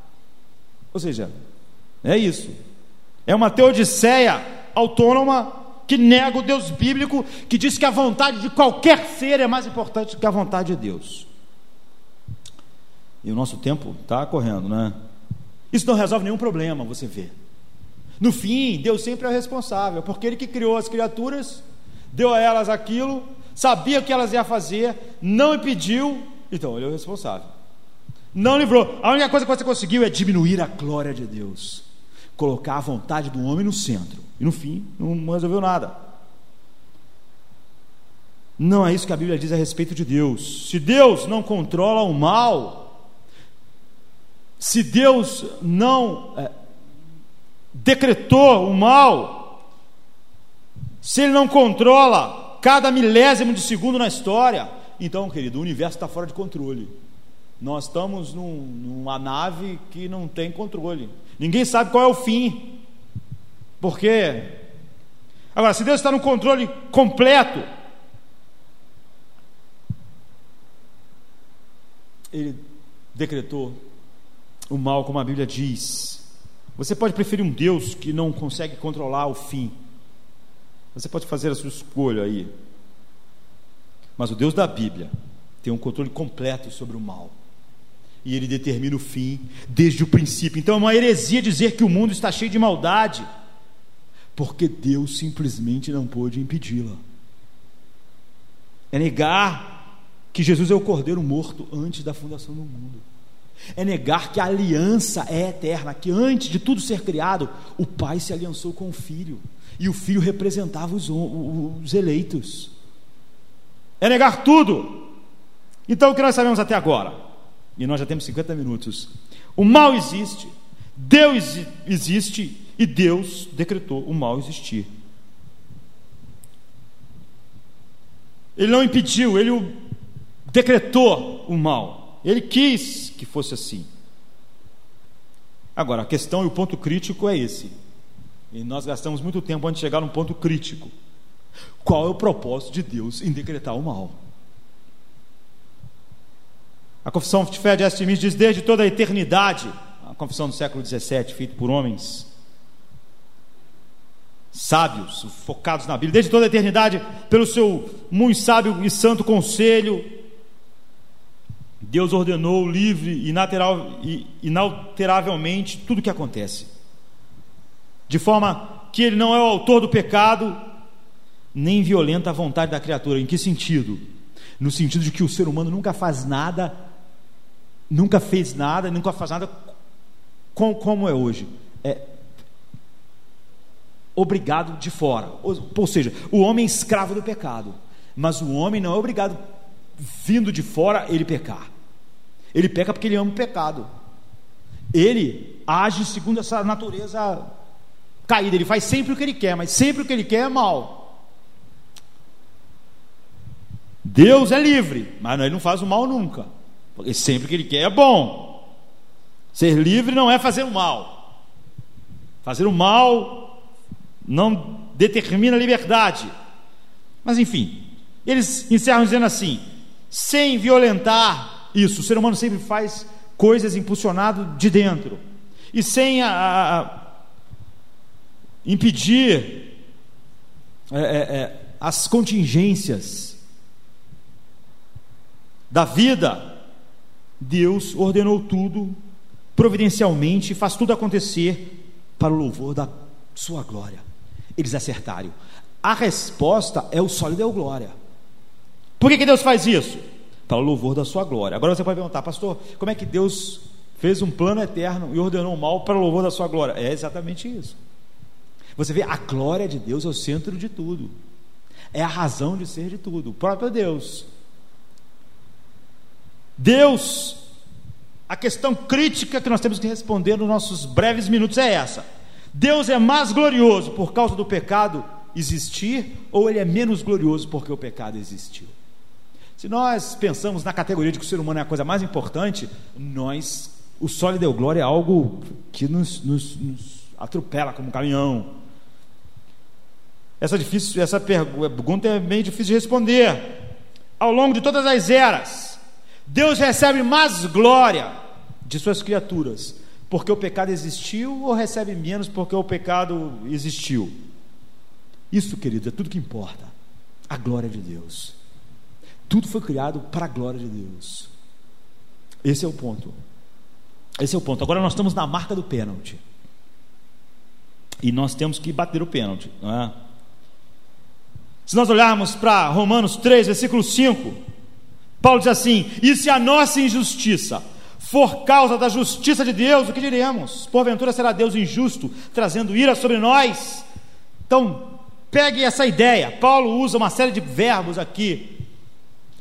Ou seja, é isso. É uma teodiceia autônoma que nega o Deus bíblico, que diz que a vontade de qualquer ser é mais importante do que a vontade de Deus. E o nosso tempo está correndo, né? Isso não resolve nenhum problema, você vê. No fim, Deus sempre é o responsável, porque Ele que criou as criaturas, deu a elas aquilo, sabia o que elas iam fazer, não impediu, então Ele é o responsável. Não livrou. A única coisa que você conseguiu é diminuir a glória de Deus, colocar a vontade do homem no centro, e no fim, não resolveu nada. Não é isso que a Bíblia diz a respeito de Deus. Se Deus não controla o mal, se Deus não é, decretou o mal, se Ele não controla cada milésimo de segundo na história, então, querido, o universo está fora de controle. Nós estamos num, numa nave que não tem controle. Ninguém sabe qual é o fim. Por quê? Agora, se Deus está no controle completo, Ele decretou o mal, como a Bíblia diz. Você pode preferir um Deus que não consegue controlar o fim. Você pode fazer a sua escolha aí. Mas o Deus da Bíblia tem um controle completo sobre o mal. E ele determina o fim desde o princípio. Então é uma heresia dizer que o mundo está cheio de maldade, porque Deus simplesmente não pôde impedi-la. É negar que Jesus é o cordeiro morto antes da fundação do mundo é negar que a aliança é eterna, que antes de tudo ser criado, o Pai se aliançou com o Filho, e o Filho representava os, os eleitos. É negar tudo. Então, o que nós sabemos até agora? E nós já temos 50 minutos. O mal existe, Deus existe e Deus decretou o mal existir. Ele não impediu, ele decretou o mal. Ele quis que fosse assim. Agora, a questão e o ponto crítico é esse. E nós gastamos muito tempo antes de chegar num ponto crítico. Qual é o propósito de Deus em decretar o mal? A confissão de fé de Smith diz: desde toda a eternidade, a confissão do século XVII, feita por homens sábios, focados na Bíblia, desde toda a eternidade, pelo seu muito sábio e santo conselho, Deus ordenou livre e inalteravelmente tudo o que acontece. De forma que ele não é o autor do pecado, nem violenta a vontade da criatura. Em que sentido? No sentido de que o ser humano nunca faz nada, nunca fez nada, nunca faz nada com, como é hoje. É obrigado de fora. Ou, ou seja, o homem é escravo do pecado. Mas o homem não é obrigado, vindo de fora, ele pecar. Ele peca porque ele ama o pecado. Ele age segundo essa natureza caída, ele faz sempre o que ele quer, mas sempre o que ele quer é mal. Deus é livre, mas ele não faz o mal nunca, porque sempre que ele quer é bom. Ser livre não é fazer o mal. Fazer o mal não determina a liberdade. Mas enfim, eles encerram dizendo assim: sem violentar isso, o ser humano sempre faz coisas impulsionado de dentro e sem a, a, impedir é, é, é, as contingências da vida, Deus ordenou tudo providencialmente faz tudo acontecer para o louvor da sua glória. Eles acertaram. A resposta é o sólido é o glória. Por que, que Deus faz isso? Para o louvor da sua glória. Agora você pode perguntar, pastor, como é que Deus fez um plano eterno e ordenou o mal para o louvor da sua glória? É exatamente isso. Você vê, a glória de Deus é o centro de tudo, é a razão de ser de tudo, o próprio Deus. Deus, a questão crítica que nós temos que responder nos nossos breves minutos é essa: Deus é mais glorioso por causa do pecado existir, ou ele é menos glorioso porque o pecado existiu? Se nós pensamos na categoria de que o ser humano é a coisa mais importante, nós, o sólido deu glória é algo que nos, nos, nos atropela como um caminhão. Essa, difícil, essa pergunta é meio difícil de responder. Ao longo de todas as eras, Deus recebe mais glória de suas criaturas porque o pecado existiu ou recebe menos porque o pecado existiu? Isso, querido, é tudo que importa. A glória de Deus. Tudo foi criado para a glória de Deus. Esse é o ponto. Esse é o ponto. Agora nós estamos na marca do pênalti. E nós temos que bater o pênalti, é? Se nós olharmos para Romanos 3, versículo 5, Paulo diz assim: E se a nossa injustiça for causa da justiça de Deus, o que diremos? Porventura será Deus injusto, trazendo ira sobre nós? Então, pegue essa ideia. Paulo usa uma série de verbos aqui,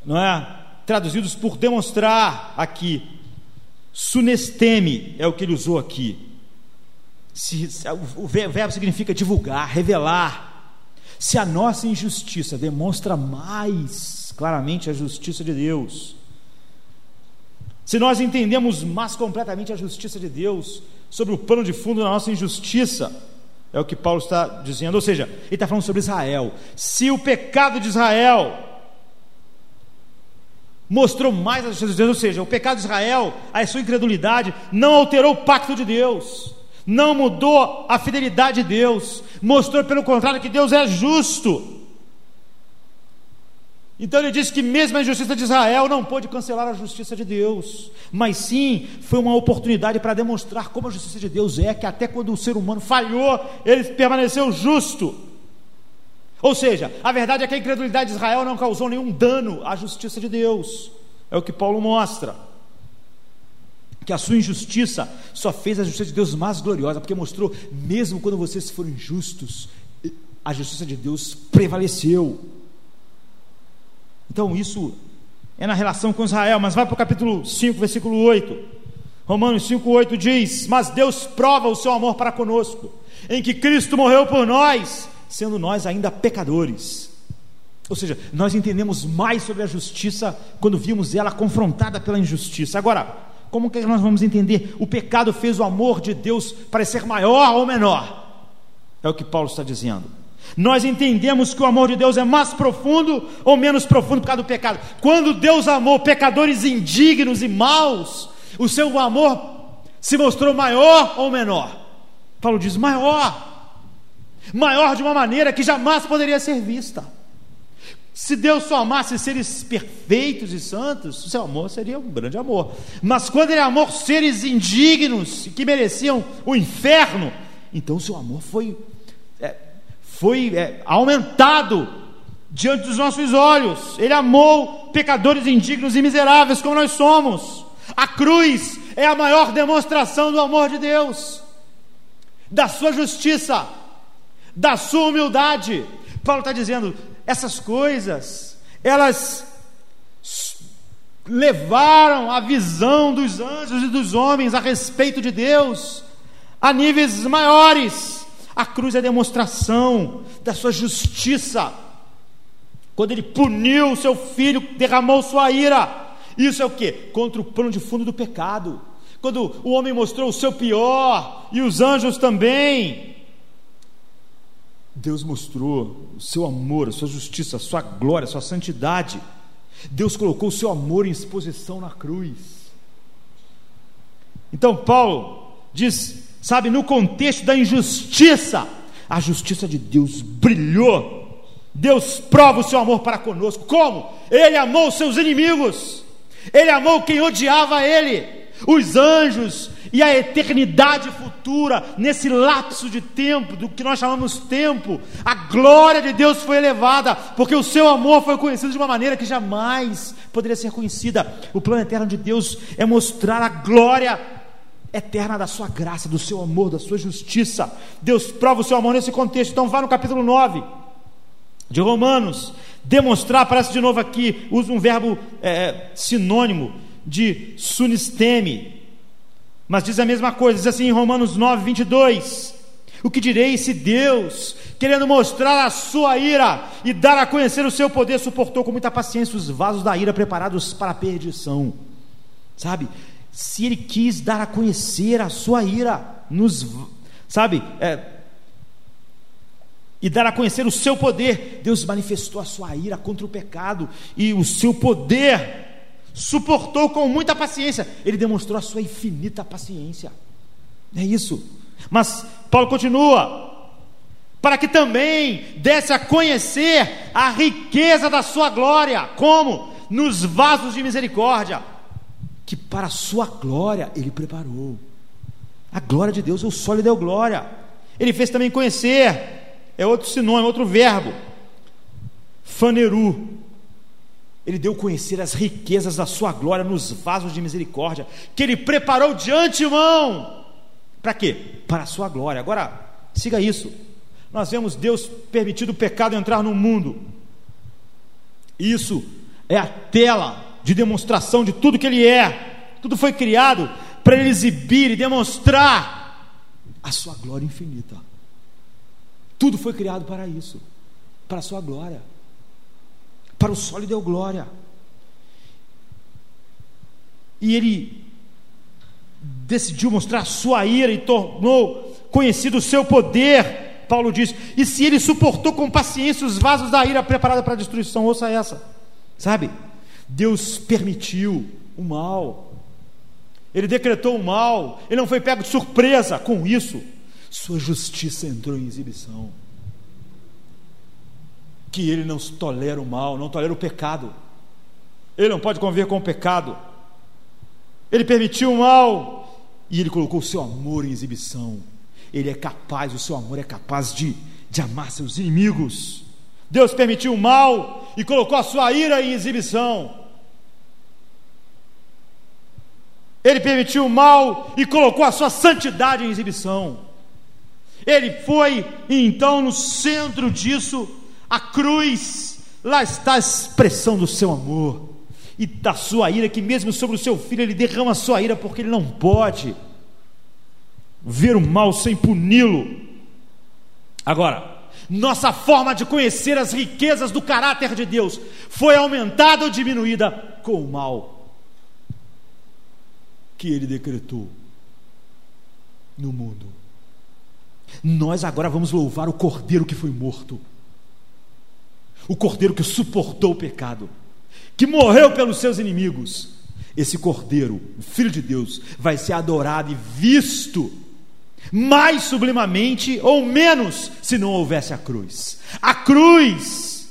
não é? Traduzidos por demonstrar aqui. Sunesteme é o que ele usou aqui. o verbo significa divulgar, revelar. Se a nossa injustiça demonstra mais claramente a justiça de Deus, se nós entendemos mais completamente a justiça de Deus sobre o pano de fundo da nossa injustiça, é o que Paulo está dizendo, ou seja, ele está falando sobre Israel. Se o pecado de Israel mostrou mais a justiça de Deus, ou seja, o pecado de Israel, a sua incredulidade, não alterou o pacto de Deus não mudou a fidelidade de Deus, mostrou pelo contrário que Deus é justo. Então ele disse que mesmo a injustiça de Israel não pôde cancelar a justiça de Deus, mas sim foi uma oportunidade para demonstrar como a justiça de Deus é, que até quando o ser humano falhou, ele permaneceu justo. Ou seja, a verdade é que a incredulidade de Israel não causou nenhum dano à justiça de Deus, é o que Paulo mostra que a sua injustiça só fez a justiça de Deus mais gloriosa, porque mostrou, mesmo quando vocês foram injustos, a justiça de Deus prevaleceu. Então, isso é na relação com Israel, mas vai para o capítulo 5, versículo 8. Romanos 5, 8 diz: Mas Deus prova o seu amor para conosco, em que Cristo morreu por nós, sendo nós ainda pecadores. Ou seja, nós entendemos mais sobre a justiça quando vimos ela confrontada pela injustiça. Agora, como que nós vamos entender? O pecado fez o amor de Deus parecer maior ou menor? É o que Paulo está dizendo. Nós entendemos que o amor de Deus é mais profundo ou menos profundo por causa do pecado. Quando Deus amou pecadores indignos e maus, o seu amor se mostrou maior ou menor? Paulo diz: maior. Maior de uma maneira que jamais poderia ser vista. Se Deus só amasse seres perfeitos e santos, o seu amor seria um grande amor. Mas quando ele amou seres indignos que mereciam o inferno, então o seu amor foi, foi é, aumentado diante dos nossos olhos. Ele amou pecadores indignos e miseráveis como nós somos. A cruz é a maior demonstração do amor de Deus, da sua justiça, da sua humildade. Paulo está dizendo: essas coisas, elas levaram a visão dos anjos e dos homens a respeito de Deus a níveis maiores. A cruz é a demonstração da sua justiça. Quando ele puniu o seu filho, derramou sua ira. Isso é o que? Contra o plano de fundo do pecado. Quando o homem mostrou o seu pior e os anjos também, Deus mostrou o seu amor, a sua justiça, a sua glória, a sua santidade. Deus colocou o seu amor em exposição na cruz. Então, Paulo diz, sabe, no contexto da injustiça, a justiça de Deus brilhou. Deus prova o seu amor para conosco. Como? Ele amou os seus inimigos. Ele amou quem odiava ele os anjos e a eternidade futura, nesse lapso de tempo, do que nós chamamos tempo, a glória de Deus foi elevada, porque o seu amor foi conhecido de uma maneira que jamais poderia ser conhecida. O plano eterno de Deus é mostrar a glória eterna da sua graça, do seu amor, da sua justiça. Deus prova o seu amor nesse contexto. Então, vá no capítulo 9 de Romanos. Demonstrar, aparece de novo aqui, usa um verbo é, sinônimo de sunisteme. Mas diz a mesma coisa, diz assim em Romanos 9, 22. O que direi se Deus, querendo mostrar a sua ira e dar a conhecer o seu poder, suportou com muita paciência os vasos da ira preparados para a perdição? Sabe? Se ele quis dar a conhecer a sua ira, nos, sabe? É, e dar a conhecer o seu poder, Deus manifestou a sua ira contra o pecado e o seu poder suportou com muita paciência, ele demonstrou a sua infinita paciência. É isso. Mas Paulo continua: para que também desse a conhecer a riqueza da sua glória, como? Nos vasos de misericórdia, que para a sua glória ele preparou. A glória de Deus, o sol lhe deu glória. Ele fez também conhecer, é outro sinônimo, outro verbo, faneru, ele deu conhecer as riquezas da sua glória nos vasos de misericórdia, que ele preparou de antemão. Para quê? Para a sua glória. Agora, siga isso. Nós vemos Deus permitido o pecado entrar no mundo. Isso é a tela de demonstração de tudo que ele é. Tudo foi criado para ele exibir e demonstrar a sua glória infinita. Tudo foi criado para isso, para a sua glória para o sol lhe deu glória. E ele decidiu mostrar sua ira e tornou conhecido o seu poder. Paulo diz: E se ele suportou com paciência os vasos da ira preparada para a destruição, ouça essa, sabe? Deus permitiu o mal, ele decretou o mal, ele não foi pego de surpresa com isso, sua justiça entrou em exibição que ele não tolera o mal, não tolera o pecado. Ele não pode conviver com o pecado. Ele permitiu o mal e ele colocou o seu amor em exibição. Ele é capaz, o seu amor é capaz de, de amar seus inimigos. Deus permitiu o mal e colocou a sua ira em exibição. Ele permitiu o mal e colocou a sua santidade em exibição. Ele foi então no centro disso a cruz, lá está a expressão do seu amor e da sua ira, que mesmo sobre o seu filho ele derrama a sua ira, porque ele não pode ver o mal sem puni-lo. Agora, nossa forma de conhecer as riquezas do caráter de Deus foi aumentada ou diminuída com o mal que ele decretou no mundo. Nós agora vamos louvar o cordeiro que foi morto o cordeiro que suportou o pecado, que morreu pelos seus inimigos. Esse cordeiro, o Filho de Deus, vai ser adorado e visto mais sublimamente ou menos se não houvesse a cruz. A cruz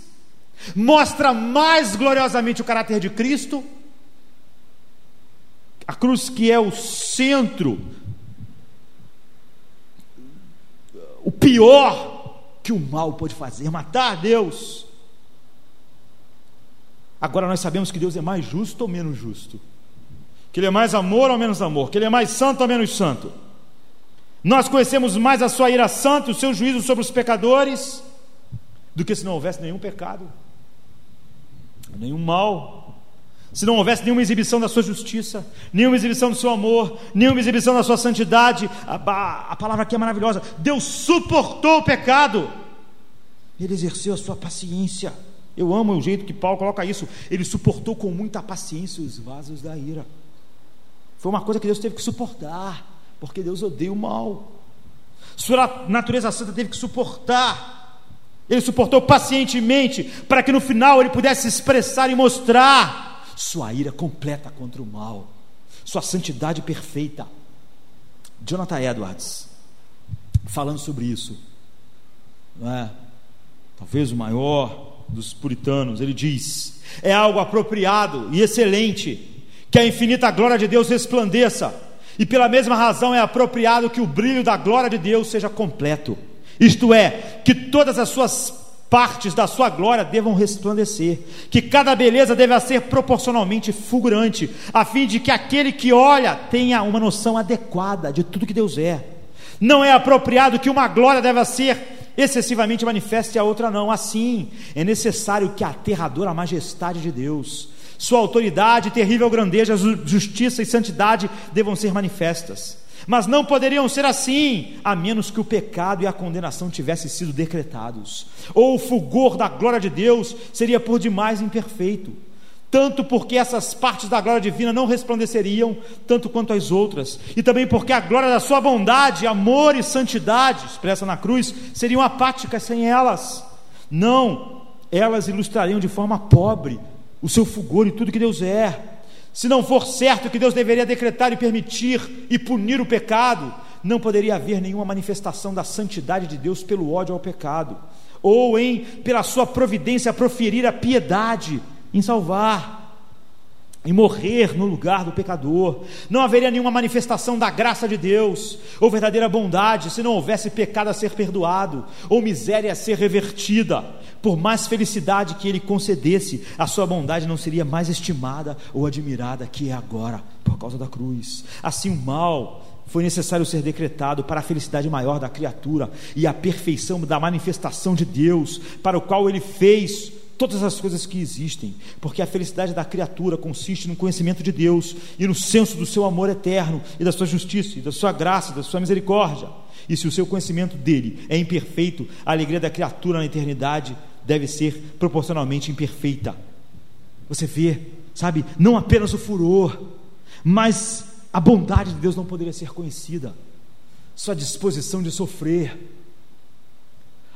mostra mais gloriosamente o caráter de Cristo. A cruz que é o centro, o pior que o mal pode fazer, matar Deus. Agora nós sabemos que Deus é mais justo ou menos justo, que Ele é mais amor ou menos amor, que Ele é mais santo ou menos santo. Nós conhecemos mais a Sua ira santa, o seu juízo sobre os pecadores, do que se não houvesse nenhum pecado, nenhum mal. se não houvesse nenhuma exibição da sua justiça, nenhuma exibição do seu amor, nenhuma exibição da sua santidade, a, a, a palavra aqui é maravilhosa. Deus suportou o pecado, ele exerceu a sua paciência. Eu amo o jeito que Paulo coloca isso. Ele suportou com muita paciência os vasos da ira. Foi uma coisa que Deus teve que suportar, porque Deus odeia o mal. Sua natureza santa teve que suportar. Ele suportou pacientemente para que no final ele pudesse expressar e mostrar sua ira completa contra o mal, sua santidade perfeita. Jonathan Edwards, falando sobre isso, é? talvez o maior dos puritanos, ele diz: é algo apropriado e excelente que a infinita glória de Deus resplandeça, e pela mesma razão é apropriado que o brilho da glória de Deus seja completo, isto é, que todas as suas partes da sua glória devam resplandecer, que cada beleza deve ser proporcionalmente fulgurante, a fim de que aquele que olha tenha uma noção adequada de tudo que Deus é. Não é apropriado que uma glória deva ser excessivamente manifesta e a outra não. Assim, é necessário que a aterradora majestade de Deus, sua autoridade, terrível grandeza, justiça e santidade devam ser manifestas. Mas não poderiam ser assim, a menos que o pecado e a condenação tivessem sido decretados, ou o fulgor da glória de Deus seria por demais imperfeito, tanto porque essas partes da glória divina não resplandeceriam tanto quanto as outras, e também porque a glória da sua bondade, amor e santidade, expressa na cruz, seriam apáticas sem elas. Não, elas ilustrariam de forma pobre o seu fulgor e tudo que Deus é se não for certo que Deus deveria decretar e permitir e punir o pecado, não poderia haver nenhuma manifestação da santidade de Deus pelo ódio ao pecado, ou em, pela sua providência, proferir a piedade em salvar e morrer no lugar do pecador. Não haveria nenhuma manifestação da graça de Deus ou verdadeira bondade se não houvesse pecado a ser perdoado ou miséria a ser revertida. Por mais felicidade que ele concedesse, a sua bondade não seria mais estimada ou admirada que é agora, por causa da cruz. Assim, o mal foi necessário ser decretado para a felicidade maior da criatura e a perfeição da manifestação de Deus, para o qual ele fez todas as coisas que existem, porque a felicidade da criatura consiste no conhecimento de Deus e no senso do seu amor eterno e da sua justiça e da sua graça, da sua misericórdia. E se o seu conhecimento dele é imperfeito, a alegria da criatura na eternidade deve ser proporcionalmente imperfeita. Você vê, sabe, não apenas o furor, mas a bondade de Deus não poderia ser conhecida, sua disposição de sofrer,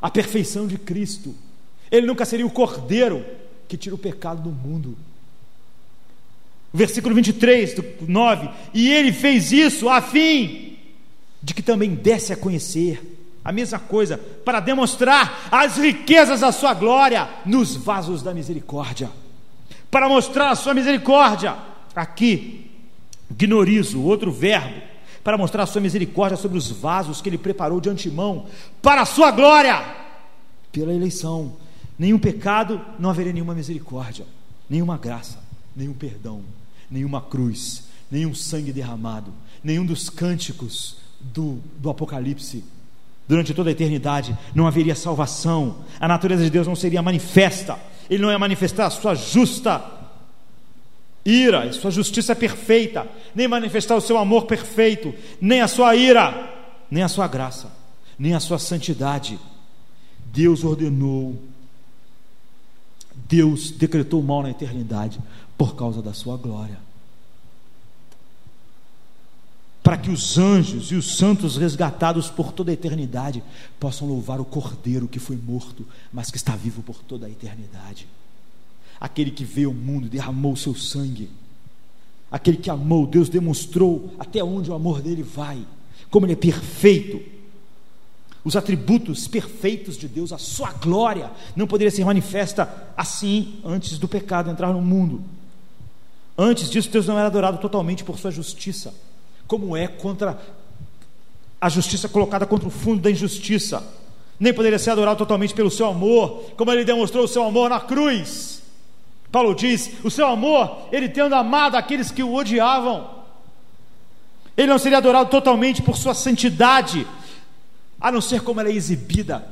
a perfeição de Cristo. Ele nunca seria o cordeiro que tira o pecado do mundo. Versículo 23 do 9: E ele fez isso a fim de que também desse a conhecer a mesma coisa, para demonstrar as riquezas da sua glória nos vasos da misericórdia, para mostrar a sua misericórdia. Aqui, gnorizo, outro verbo, para mostrar a sua misericórdia sobre os vasos que ele preparou de antemão para a sua glória, pela eleição. Nenhum pecado, não haveria nenhuma misericórdia, nenhuma graça, nenhum perdão, nenhuma cruz, nenhum sangue derramado, nenhum dos cânticos do, do Apocalipse durante toda a eternidade, não haveria salvação, a natureza de Deus não seria manifesta, Ele não ia manifestar a sua justa ira, a sua justiça perfeita, nem manifestar o seu amor perfeito, nem a sua ira, nem a sua graça, nem a sua santidade. Deus ordenou, Deus decretou o mal na eternidade por causa da sua glória para que os anjos e os santos resgatados por toda a eternidade possam louvar o Cordeiro que foi morto, mas que está vivo por toda a eternidade. Aquele que veio ao mundo derramou o seu sangue, aquele que amou, Deus demonstrou até onde o amor dele vai, como ele é perfeito. Os atributos perfeitos de Deus, a sua glória, não poderia ser manifesta assim antes do pecado entrar no mundo. Antes disso, Deus não era adorado totalmente por sua justiça como é contra a justiça colocada contra o fundo da injustiça. Nem poderia ser adorado totalmente pelo seu amor, como ele demonstrou o seu amor na cruz. Paulo diz: o seu amor, ele tendo amado aqueles que o odiavam. Ele não seria adorado totalmente por sua santidade, a não ser como ela é exibida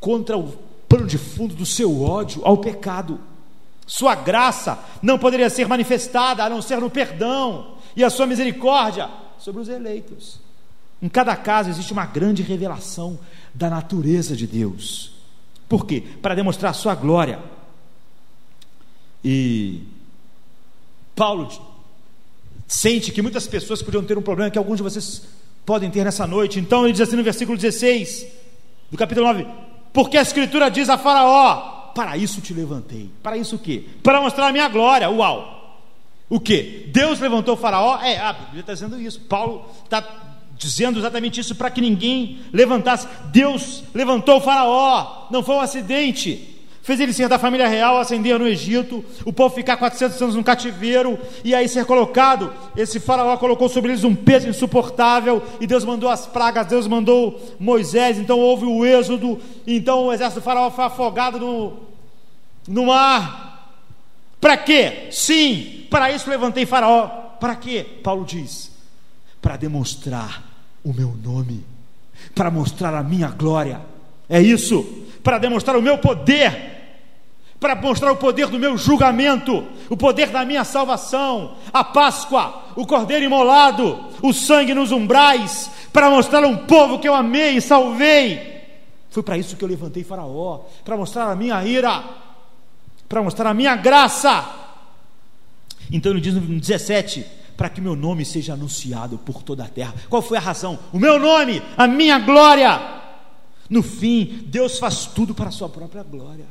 contra o pano de fundo do seu ódio ao pecado. Sua graça não poderia ser manifestada a não ser no perdão e a sua misericórdia sobre os eleitos. Em cada caso existe uma grande revelação da natureza de Deus. Por quê? Para demonstrar a sua glória. E Paulo sente que muitas pessoas podiam ter um problema que alguns de vocês podem ter nessa noite. Então ele diz assim no versículo 16 do capítulo 9: Porque a escritura diz a Faraó: Para isso te levantei. Para isso o quê? Para mostrar a minha glória. Uau! O que? Deus levantou o Faraó? É, a Bíblia está dizendo isso. Paulo está dizendo exatamente isso para que ninguém levantasse. Deus levantou o Faraó, não foi um acidente fez ele ser da família real, ascender no Egito, o povo ficar 400 anos no cativeiro, e aí ser colocado, esse faraó colocou sobre eles um peso insuportável, e Deus mandou as pragas, Deus mandou Moisés, então houve o êxodo, então o exército do faraó foi afogado no, no mar. Para quê? Sim, para isso levantei faraó. Para quê? Paulo diz, para demonstrar o meu nome, para mostrar a minha glória. É isso, para demonstrar o meu poder para mostrar o poder do meu julgamento, o poder da minha salvação, a Páscoa, o cordeiro imolado, o sangue nos umbrais, para mostrar a um povo que eu amei e salvei. Foi para isso que eu levantei Faraó, para mostrar a minha ira, para mostrar a minha graça. Então ele diz no 17: para que meu nome seja anunciado por toda a terra. Qual foi a razão? O meu nome, a minha glória. No fim, Deus faz tudo para a sua própria glória.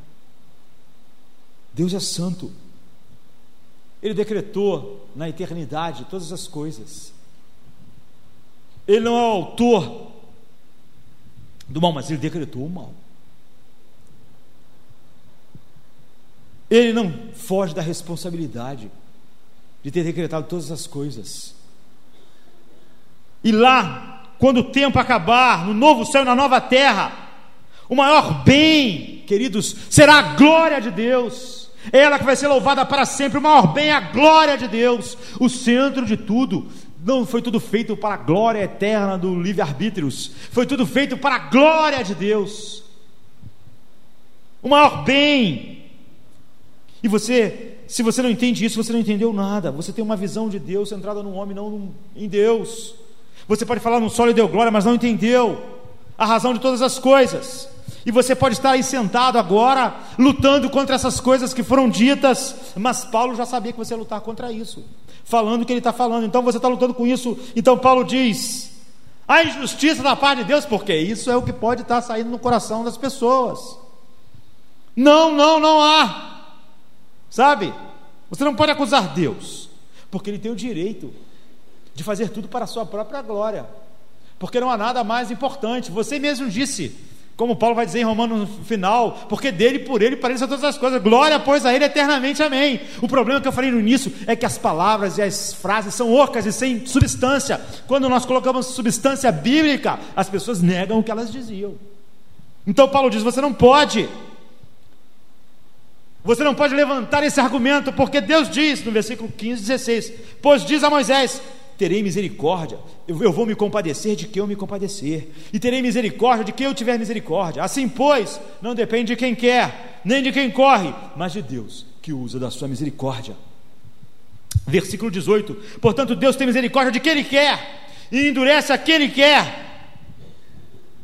Deus é santo. Ele decretou na eternidade todas as coisas. Ele não é o autor do mal, mas ele decretou o mal. Ele não foge da responsabilidade de ter decretado todas as coisas. E lá, quando o tempo acabar, no novo céu e na nova terra, o maior bem, queridos, será a glória de Deus. Ela que vai ser louvada para sempre, o maior bem é a glória de Deus, o centro de tudo. Não foi tudo feito para a glória eterna do livre-arbítrio, foi tudo feito para a glória de Deus. O maior bem. E você, se você não entende isso, você não entendeu nada. Você tem uma visão de Deus centrada no homem, não em Deus. Você pode falar no sol e deu glória, mas não entendeu a razão de todas as coisas. E você pode estar aí sentado agora, lutando contra essas coisas que foram ditas, mas Paulo já sabia que você ia lutar contra isso, falando o que ele está falando, então você está lutando com isso. Então Paulo diz: a injustiça da parte de Deus, porque isso é o que pode estar saindo no coração das pessoas. Não, não, não há, sabe? Você não pode acusar Deus, porque Ele tem o direito de fazer tudo para a sua própria glória, porque não há nada mais importante. Você mesmo disse como Paulo vai dizer em Romanos no final, porque dele, por ele, para ele são todas as coisas. Glória, pois, a ele eternamente, amém. O problema que eu falei no início é que as palavras e as frases são ocas e sem substância. Quando nós colocamos substância bíblica, as pessoas negam o que elas diziam. Então Paulo diz: você não pode. Você não pode levantar esse argumento, porque Deus diz no versículo 15, 16: Pois diz a Moisés: terei misericórdia, eu vou me compadecer de quem eu me compadecer, e terei misericórdia de quem eu tiver misericórdia. Assim, pois, não depende de quem quer, nem de quem corre, mas de Deus que usa da sua misericórdia. Versículo 18: Portanto, Deus tem misericórdia de quem Ele quer, e endurece a quem Ele quer.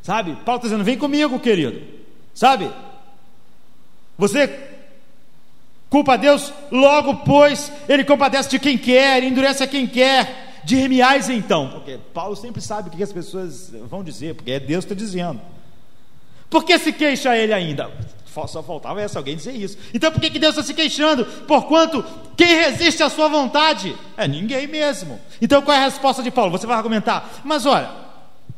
Sabe? Paulo está dizendo: vem comigo, querido. Sabe? Você culpa a Deus, logo, pois, Ele compadece de quem quer, endurece a quem quer Dirmiais então, porque Paulo sempre sabe o que as pessoas vão dizer, porque é Deus que está dizendo. Por que se queixa ele ainda? Só faltava essa, alguém dizer isso. Então por que, que Deus está se queixando? Porquanto quem resiste à sua vontade? É ninguém mesmo. Então qual é a resposta de Paulo? Você vai argumentar, mas olha,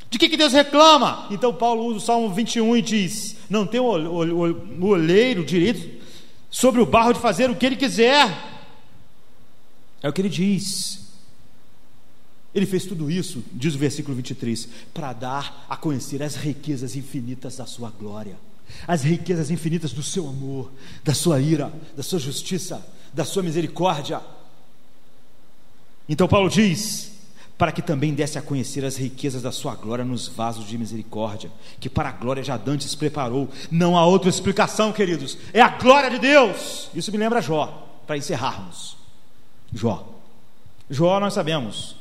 de que, que Deus reclama? Então Paulo usa o Salmo 21 e diz: Não tem o olheiro direito sobre o barro de fazer o que ele quiser. É o que ele diz. Ele fez tudo isso, diz o versículo 23, para dar a conhecer as riquezas infinitas da sua glória, as riquezas infinitas do seu amor, da sua ira, da sua justiça, da sua misericórdia. Então Paulo diz: para que também desse a conhecer as riquezas da sua glória nos vasos de misericórdia, que para a glória já dantes preparou. Não há outra explicação, queridos, é a glória de Deus. Isso me lembra Jó, para encerrarmos. Jó. Jó, nós sabemos,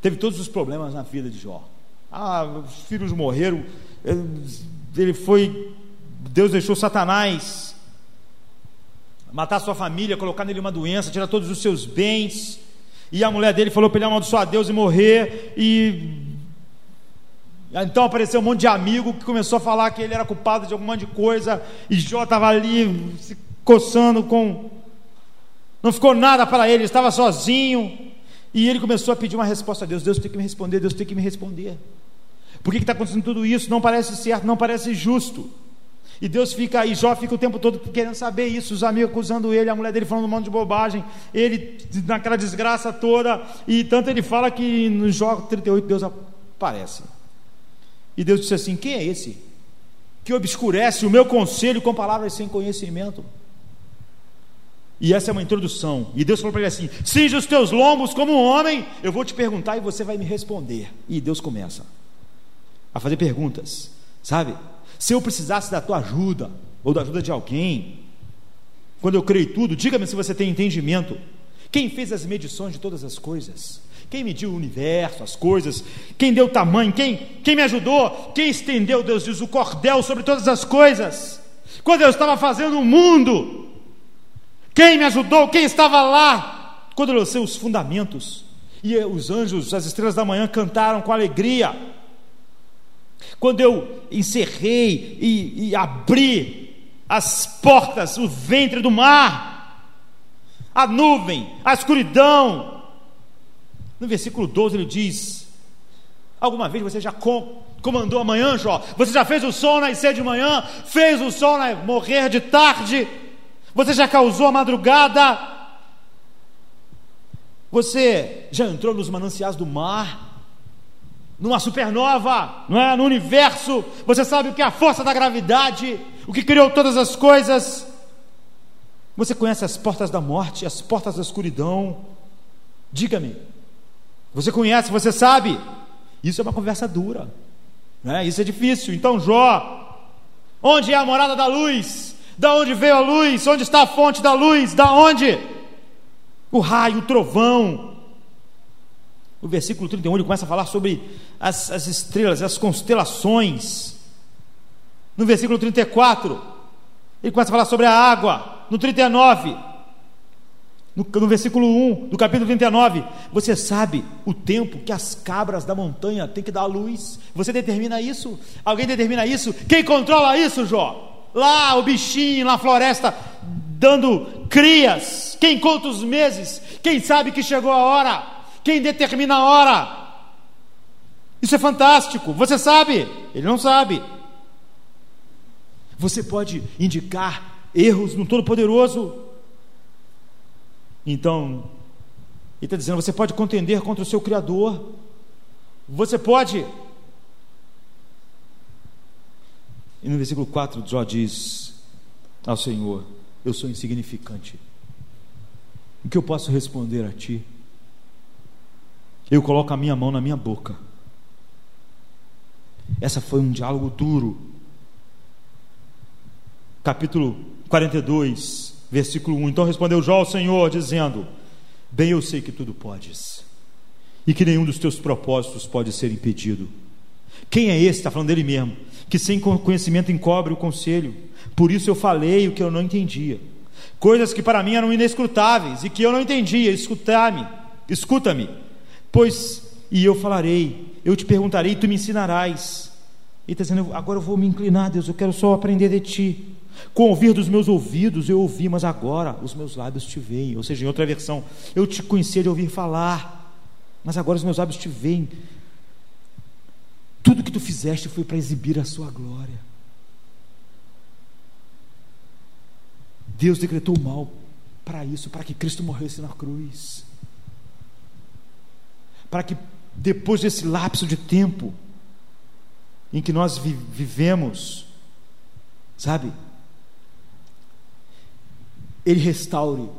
teve todos os problemas na vida de Jó. Ah, os filhos morreram, ele foi, Deus deixou Satanás matar sua família, colocar nele uma doença, tirar todos os seus bens. E a mulher dele falou para ele amaldiçoar Deus e morrer. E então apareceu um monte de amigo que começou a falar que ele era culpado de algum monte de coisa. E Jó estava ali se coçando com. Não ficou nada para ele estava sozinho. E ele começou a pedir uma resposta a Deus: Deus tem que me responder, Deus tem que me responder. Por que está acontecendo tudo isso? Não parece certo, não parece justo. E Deus fica aí, Jó fica o tempo todo querendo saber isso, os amigos acusando ele, a mulher dele falando um monte de bobagem, ele naquela desgraça toda, e tanto ele fala que no Jó 38 Deus aparece. E Deus disse assim: Quem é esse que obscurece o meu conselho com palavras sem conhecimento? E essa é uma introdução. E Deus falou para ele assim: Cinge os teus lombos como um homem, eu vou te perguntar e você vai me responder. E Deus começa a fazer perguntas, sabe? Se eu precisasse da tua ajuda, ou da ajuda de alguém, quando eu creio tudo, diga-me se você tem entendimento. Quem fez as medições de todas as coisas? Quem mediu o universo, as coisas? Quem deu tamanho? Quem, quem me ajudou? Quem estendeu, Deus diz, o cordel sobre todas as coisas? Quando eu estava fazendo o mundo, quem me ajudou? Quem estava lá? Quando eu lancei os fundamentos, e os anjos, as estrelas da manhã cantaram com alegria. Quando eu encerrei e, e abri as portas, o ventre do mar, a nuvem, a escuridão. No versículo 12 ele diz: Alguma vez você já comandou amanhã, Jó? Você já fez o sol nascer de manhã? Fez o sol morrer de tarde? Você já causou a madrugada? Você já entrou nos mananciais do mar? Numa supernova, não é? no universo. Você sabe o que é a força da gravidade, o que criou todas as coisas. Você conhece as portas da morte, as portas da escuridão. Diga-me, você conhece, você sabe? Isso é uma conversa dura, né? isso é difícil. Então, Jó, onde é a morada da luz? Da onde veio a luz? Onde está a fonte da luz? Da onde? O raio, o trovão, no versículo 31, ele começa a falar sobre as, as estrelas, as constelações. No versículo 34, ele começa a falar sobre a água. No 39, no, no, versículo 1 do capítulo 39, você sabe o tempo que as cabras da montanha têm que dar a luz? Você determina isso? Alguém determina isso? Quem controla isso, Jó? Lá o bichinho na floresta dando crias. Quem conta os meses? Quem sabe que chegou a hora? Quem determina a hora? Isso é fantástico. Você sabe? Ele não sabe. Você pode indicar erros no Todo-Poderoso. Então, ele está dizendo: você pode contender contra o seu Criador. Você pode. E no versículo 4, Jó diz ao Senhor: Eu sou insignificante. O que eu posso responder a ti? Eu coloco a minha mão na minha boca. Essa foi um diálogo duro. Capítulo 42, versículo 1. Então respondeu Jó ao Senhor, dizendo: Bem eu sei que tudo podes, e que nenhum dos teus propósitos pode ser impedido. Quem é esse? Está falando dele mesmo, que sem conhecimento encobre o conselho. Por isso eu falei o que eu não entendia, coisas que para mim eram inescrutáveis e que eu não entendia. Escutar-me, escuta-me Pois, e eu falarei, eu te perguntarei, e tu me ensinarás. E está dizendo, agora eu vou me inclinar, Deus, eu quero só aprender de ti. Com o ouvir dos meus ouvidos eu ouvi, mas agora os meus lábios te veem. Ou seja, em outra versão, eu te conhecia de ouvir falar, mas agora os meus lábios te veem. Tudo que tu fizeste foi para exibir a sua glória. Deus decretou mal para isso, para que Cristo morresse na cruz para que depois desse lapso de tempo em que nós vi vivemos, sabe, Ele restaure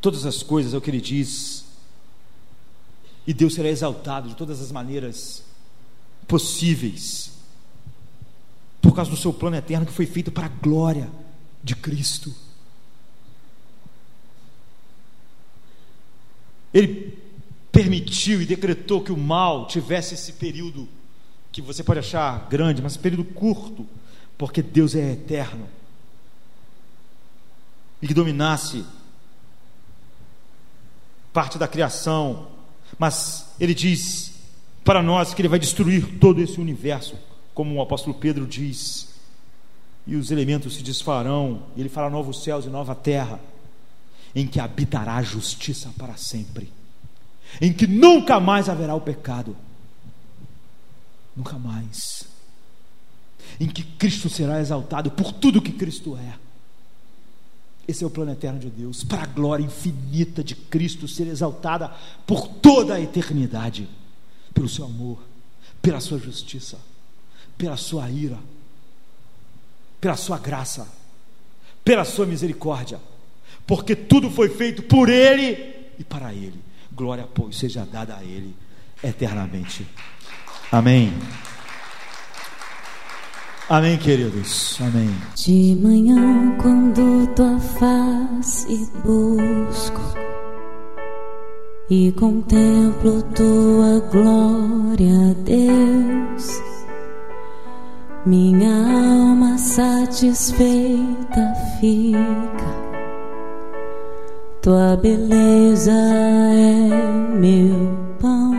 todas as coisas, é o que Ele diz E Deus será exaltado de todas as maneiras possíveis, por causa do seu plano eterno que foi feito para a glória de Cristo. Ele permitiu e decretou que o mal tivesse esse período que você pode achar grande, mas período curto, porque Deus é eterno. E que dominasse parte da criação, mas ele diz para nós que ele vai destruir todo esse universo, como o apóstolo Pedro diz, e os elementos se desfarão, e ele fala novos céus e nova terra, em que habitará a justiça para sempre, em que nunca mais haverá o pecado, nunca mais, em que Cristo será exaltado por tudo que Cristo é. Esse é o plano eterno de Deus, para a glória infinita de Cristo ser exaltada por toda a eternidade, pelo seu amor, pela sua justiça, pela sua ira, pela sua graça, pela sua misericórdia, porque tudo foi feito por Ele e para Ele. Glória, pois, seja dada a Ele eternamente. Amém. Amém, queridos. Amém. De manhã, quando tua face busco e contemplo tua glória, Deus, minha alma satisfeita fica. Tua beleza é meu pão.